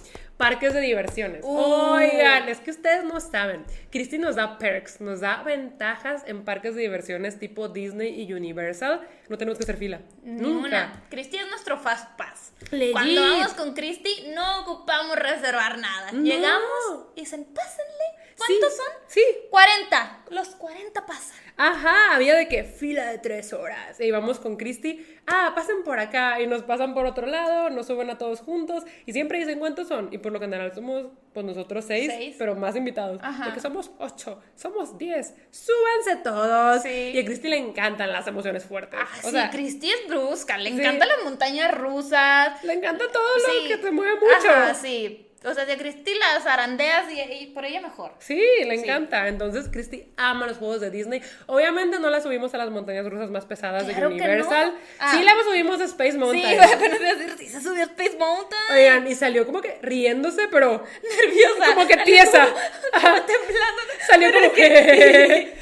Parques de diversiones. Uh. Oigan, es que ustedes no saben. Cristi nos da perks, nos da ventajas en parques de diversiones tipo Disney y Universal. No tenemos que hacer fila. Nunca. Christy es nuestro fast pass. Legit. Cuando vamos con Christy, no ocupamos reservar nada. No. Llegamos y dicen, pásenle. ¿Cuántos Sí, son? Sí. 40. Los 40 pasan. Ajá, había de que fila de tres horas. E íbamos con Cristi, ah, pasen por acá y nos pasan por otro lado, nos suben a todos juntos y siempre dicen cuántos son. Y por lo general somos, pues nosotros seis, Seis. pero más invitados. Ajá. De que somos ocho, somos diez. Súbanse todos. Sí. Y a Cristi le encantan las emociones fuertes. Ah, o sí, sea, Christy es brusca. Le Sí. encantan las montañas rusas. le encanta todo lo que te mueve mucho. Ajá, sí. O sea, si a Christy las zarandeas y, y por ella mejor. Sí, le encanta. Entonces, Christy ama los juegos de Disney. Obviamente no la subimos a las montañas rusas más pesadas Claro de que Universal. no. Ah. Sí, la subimos a Space Mountain. Sí, a decir, sí, se subió a Space Mountain. Oigan, y salió como que riéndose, pero nerviosa. como que tiesa. como- como temblando. Salió como que...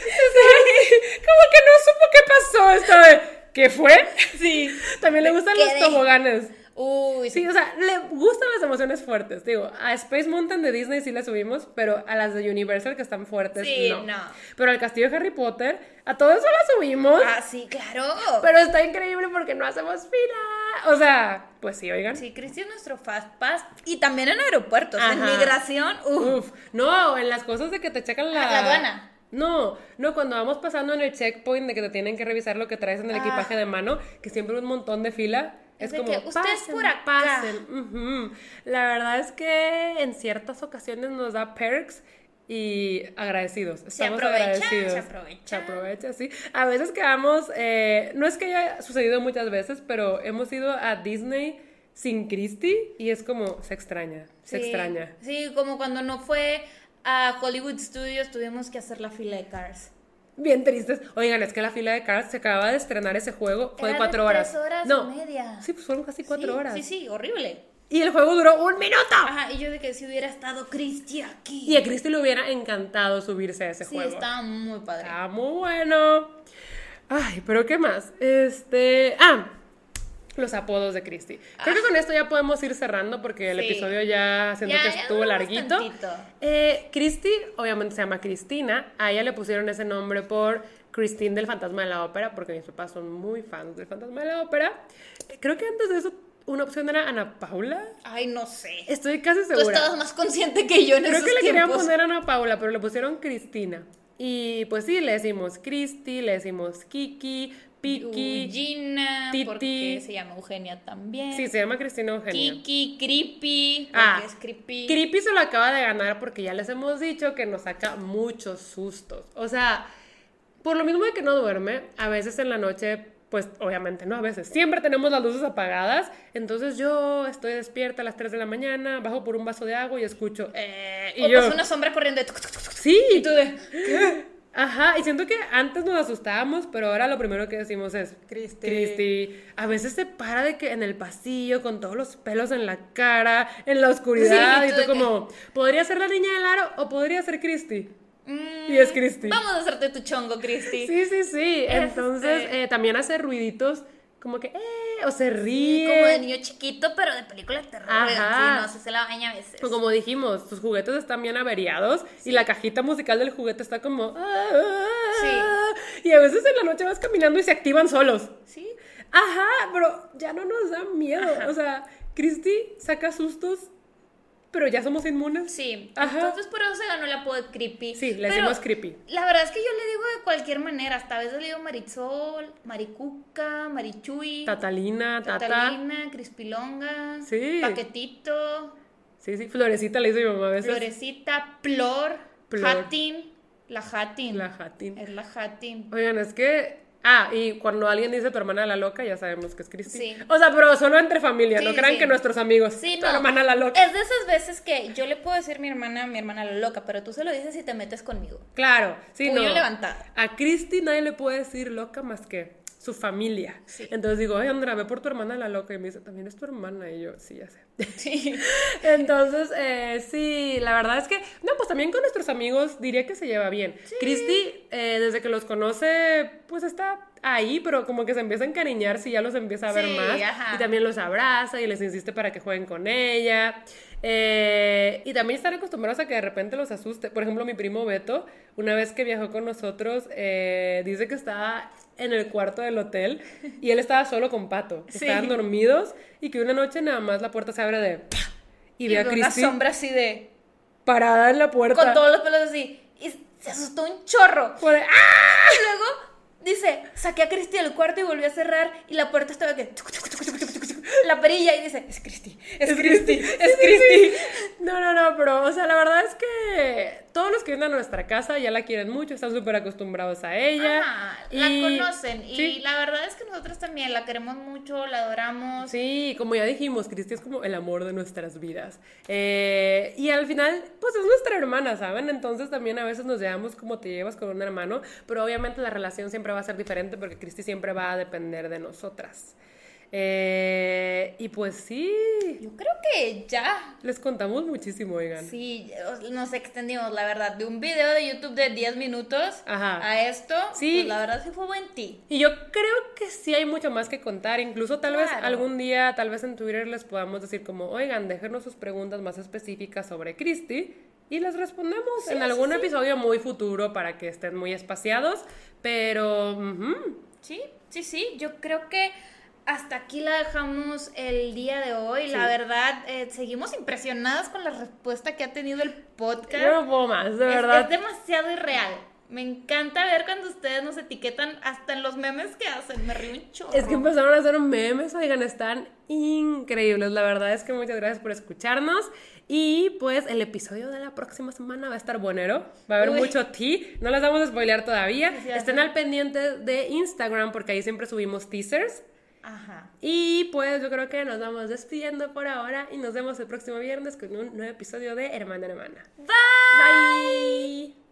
como que no supo qué pasó esto de... ¿Qué fue? Sí. También le gustan los toboganes. Uy, Sí, o sea, le gustan las emociones fuertes. Digo, a Space Mountain de Disney sí la subimos, pero a las de Universal que están fuertes, Sí, no. no. Pero al castillo de Harry Potter, a todo eso la subimos. Ah, sí, claro. Pero está increíble porque no hacemos fila. o sea, pues sí, oigan. Sí, Cristi es nuestro fast pass y también en aeropuertos, en Ajá. migración, uf. Uf, no, en las cosas de que te checan la... La aduana. No, no, cuando vamos pasando en el checkpoint de que te tienen que revisar lo que traes en el Ah. equipaje de mano, que siempre un montón de fila. Es como, que, "Ustedes por acá". pasen. La verdad es que en ciertas ocasiones nos da perks y agradecidos. Estamos aprovecha, agradecidos. se aprovecha. Se aprovecha, sí. A veces quedamos, eh, no es que haya sucedido muchas veces, pero hemos ido a Disney sin Christy y es como, se extraña, se extraña. Sí, como cuando no fue a Hollywood Studios, tuvimos que hacer la fila de Cars. Bien tristes. Oigan, es que la fila de Cars se acaba de estrenar ese juego. Fue Era de cuatro de horas. tres horas no. y media. Sí, pues fueron casi cuatro Sí, horas. Sí, sí, horrible. Y el juego duró un minuto. Ajá, y yo de que si hubiera estado Cristi aquí. Y a Cristi le hubiera encantado subirse a ese sí, juego. estaba muy padre. Está muy bueno. Ay, pero ¿qué más? Este. Ah, los apodos de Cristi. Creo que con esto ya podemos ir cerrando porque el Ah. Sí. episodio ya siento Ya, que ya estuvo larguito. Eh, Cristi, obviamente se llama Cristina. A ella le pusieron ese nombre por Christine del Fantasma de la Ópera, porque mis papás son muy fans del Fantasma de la Ópera. Creo que antes de eso, una opción era Ana Paula. Ay, no sé. Estoy casi Tú segura. estabas más consciente que yo en Creo esos que le querían poner Ana Paula, pero le pusieron Cristina. Y pues sí, le decimos Cristi, le decimos Kiki, Piki. Eugenia, Titi. porque se llama Eugenia también. Sí, se llama Cristina Eugenia. Kiki, Creepy, porque Ah, es Creepy. Creepy se lo acaba de ganar porque ya les hemos dicho que nos saca muchos sustos. O sea, por lo mismo de que no duerme, a veces en la noche, pues obviamente no, a veces siempre tenemos las luces apagadas. Entonces yo estoy despierta a las 3 de la mañana, bajo por un vaso de agua y escucho, eh, y o yo, pues una sombra corriendo. de tuc, tuc, tuc, tuc. sí, Y tú de... Ajá, y siento que antes nos asustábamos, pero ahora lo primero que decimos es Cristi. Cristi. A veces se para de que en el pasillo con todos los pelos en la cara, en la oscuridad, Sí, y tú como, ¿podría ser la niña del aro o podría ser Cristi? Mm, Y es Cristi. Vamos a hacerte tu chongo, Cristi. Sí, sí, sí. Este- Entonces eh, también hace ruiditos como que, eh, o se ríe. Como de niño chiquito, pero de película de terror. Ajá. Sí, no, se se la baña a veces. O como dijimos, sus juguetes están bien averiados y la cajita musical del juguete está como... "Ah". Y a veces en la noche vas caminando y se activan solos. Sí. Ajá, pero ya no nos da miedo. O sea, Christy saca sustos, pero ya somos inmunes. Sí. Ajá. Entonces por eso se ganó el apodo de Creepy. Sí, le decimos creepy. La verdad es que yo le digo de cualquier manera. Hasta a veces le digo Marisol, Maricuca, Marichuy, Tatalina, Tata. Tatalina, Crispilonga, Sí. Paquetito, Sí, sí, Florecita le dice mi mamá a veces. Florecita, Plor, Plor. La Hatin. La Jatín. Es la Hatin. Oigan, es que. Ah, y cuando alguien dice tu hermana la loca, ya sabemos que es Cristi. Sí. O sea, pero solo entre familia, Sí, no crean sí. que nuestros amigos. Sí, tu no. hermana la loca. Es de esas veces que yo le puedo decir mi hermana, mi hermana la loca, pero tú se lo dices y te metes conmigo. Claro, sí, Puño no. levantado. A Cristi nadie le puede decir loca más que su familia. Sí. Entonces digo, ay, Andrea, ve por tu hermana la loca. Y me dice, también es tu hermana. Y yo, sí, ya sé. Sí. Entonces, eh, sí, la verdad es que, no, pues también con nuestros amigos diría que se lleva bien. Cristi, eh, desde que los conoce, pues está ahí, pero como que se empieza a encariñar si ya los empieza a ver Sí, más. ajá. Y también los abraza y les insiste para que jueguen con ella. Eh, y también están acostumbrados a que de repente los asuste. Por ejemplo, mi primo Beto, una vez que viajó con nosotros, eh, dice que estaba en el cuarto del hotel y él estaba solo con Pato. Sí. Estaban dormidos y que una noche nada más la puerta se abre de... ¡pa! Y, ve a ve una Cristi sombra así de. parada en la puerta. Con todos los pelos así. Y se asustó un chorro. Fue de, ¡ah! Y luego dice: saqué a Cristi del cuarto y volví a cerrar. Y la puerta estaba que. La perilla. Y dice: Es Cristi, es Cristi, es Cristi. No, no, no, pero, o sea, la verdad es que todos los que vienen a nuestra casa ya la quieren mucho, están súper acostumbrados a ella. Ajá, la conocen. Y sí. la verdad es que nosotros también la queremos mucho, la adoramos. Sí, como ya dijimos, Cristi es como el amor de nuestras vidas. Eh, y al final, pues es nuestra hermana, ¿saben? Entonces también a veces nos llevamos como te llevas con un hermano, pero obviamente la relación siempre va a ser diferente porque Cristi siempre va a depender de nosotras. Eh, y pues sí, Yo creo que ya. les contamos muchísimo, oigan. Sí, nos extendimos, la verdad, de un video de YouTube de 10 minutos Ajá. a esto. Sí. pues, la verdad sí fue buen ti. Y yo creo que sí hay mucho más que contar. Incluso tal vez algún día, tal vez en Twitter les podamos decir como, oigan, déjenos sus preguntas más específicas sobre Christy y les respondemos Sí, en algún sí. episodio muy futuro para que estén muy espaciados. Pero, Sí, sí, sí. Yo creo que hasta aquí la dejamos el día de hoy. La verdad, eh, seguimos impresionadas con la respuesta que ha tenido el podcast. Yo no puedo más, de verdad. Es demasiado irreal. Me encanta ver cuando ustedes nos etiquetan hasta en los memes que hacen. Me río un chorro. Es que empezaron a hacer memes, oigan, están increíbles. La verdad es que muchas gracias por escucharnos. Y pues el episodio de la próxima semana va a estar buenero. Va a haber mucho tea. No les vamos a spoilear todavía. Estén al pendiente de Instagram porque ahí siempre subimos teasers. Ajá. Y pues yo creo que nos vamos despidiendo por ahora y nos vemos el próximo viernes con un nuevo episodio de Hermana Hermana. Bye. Bye.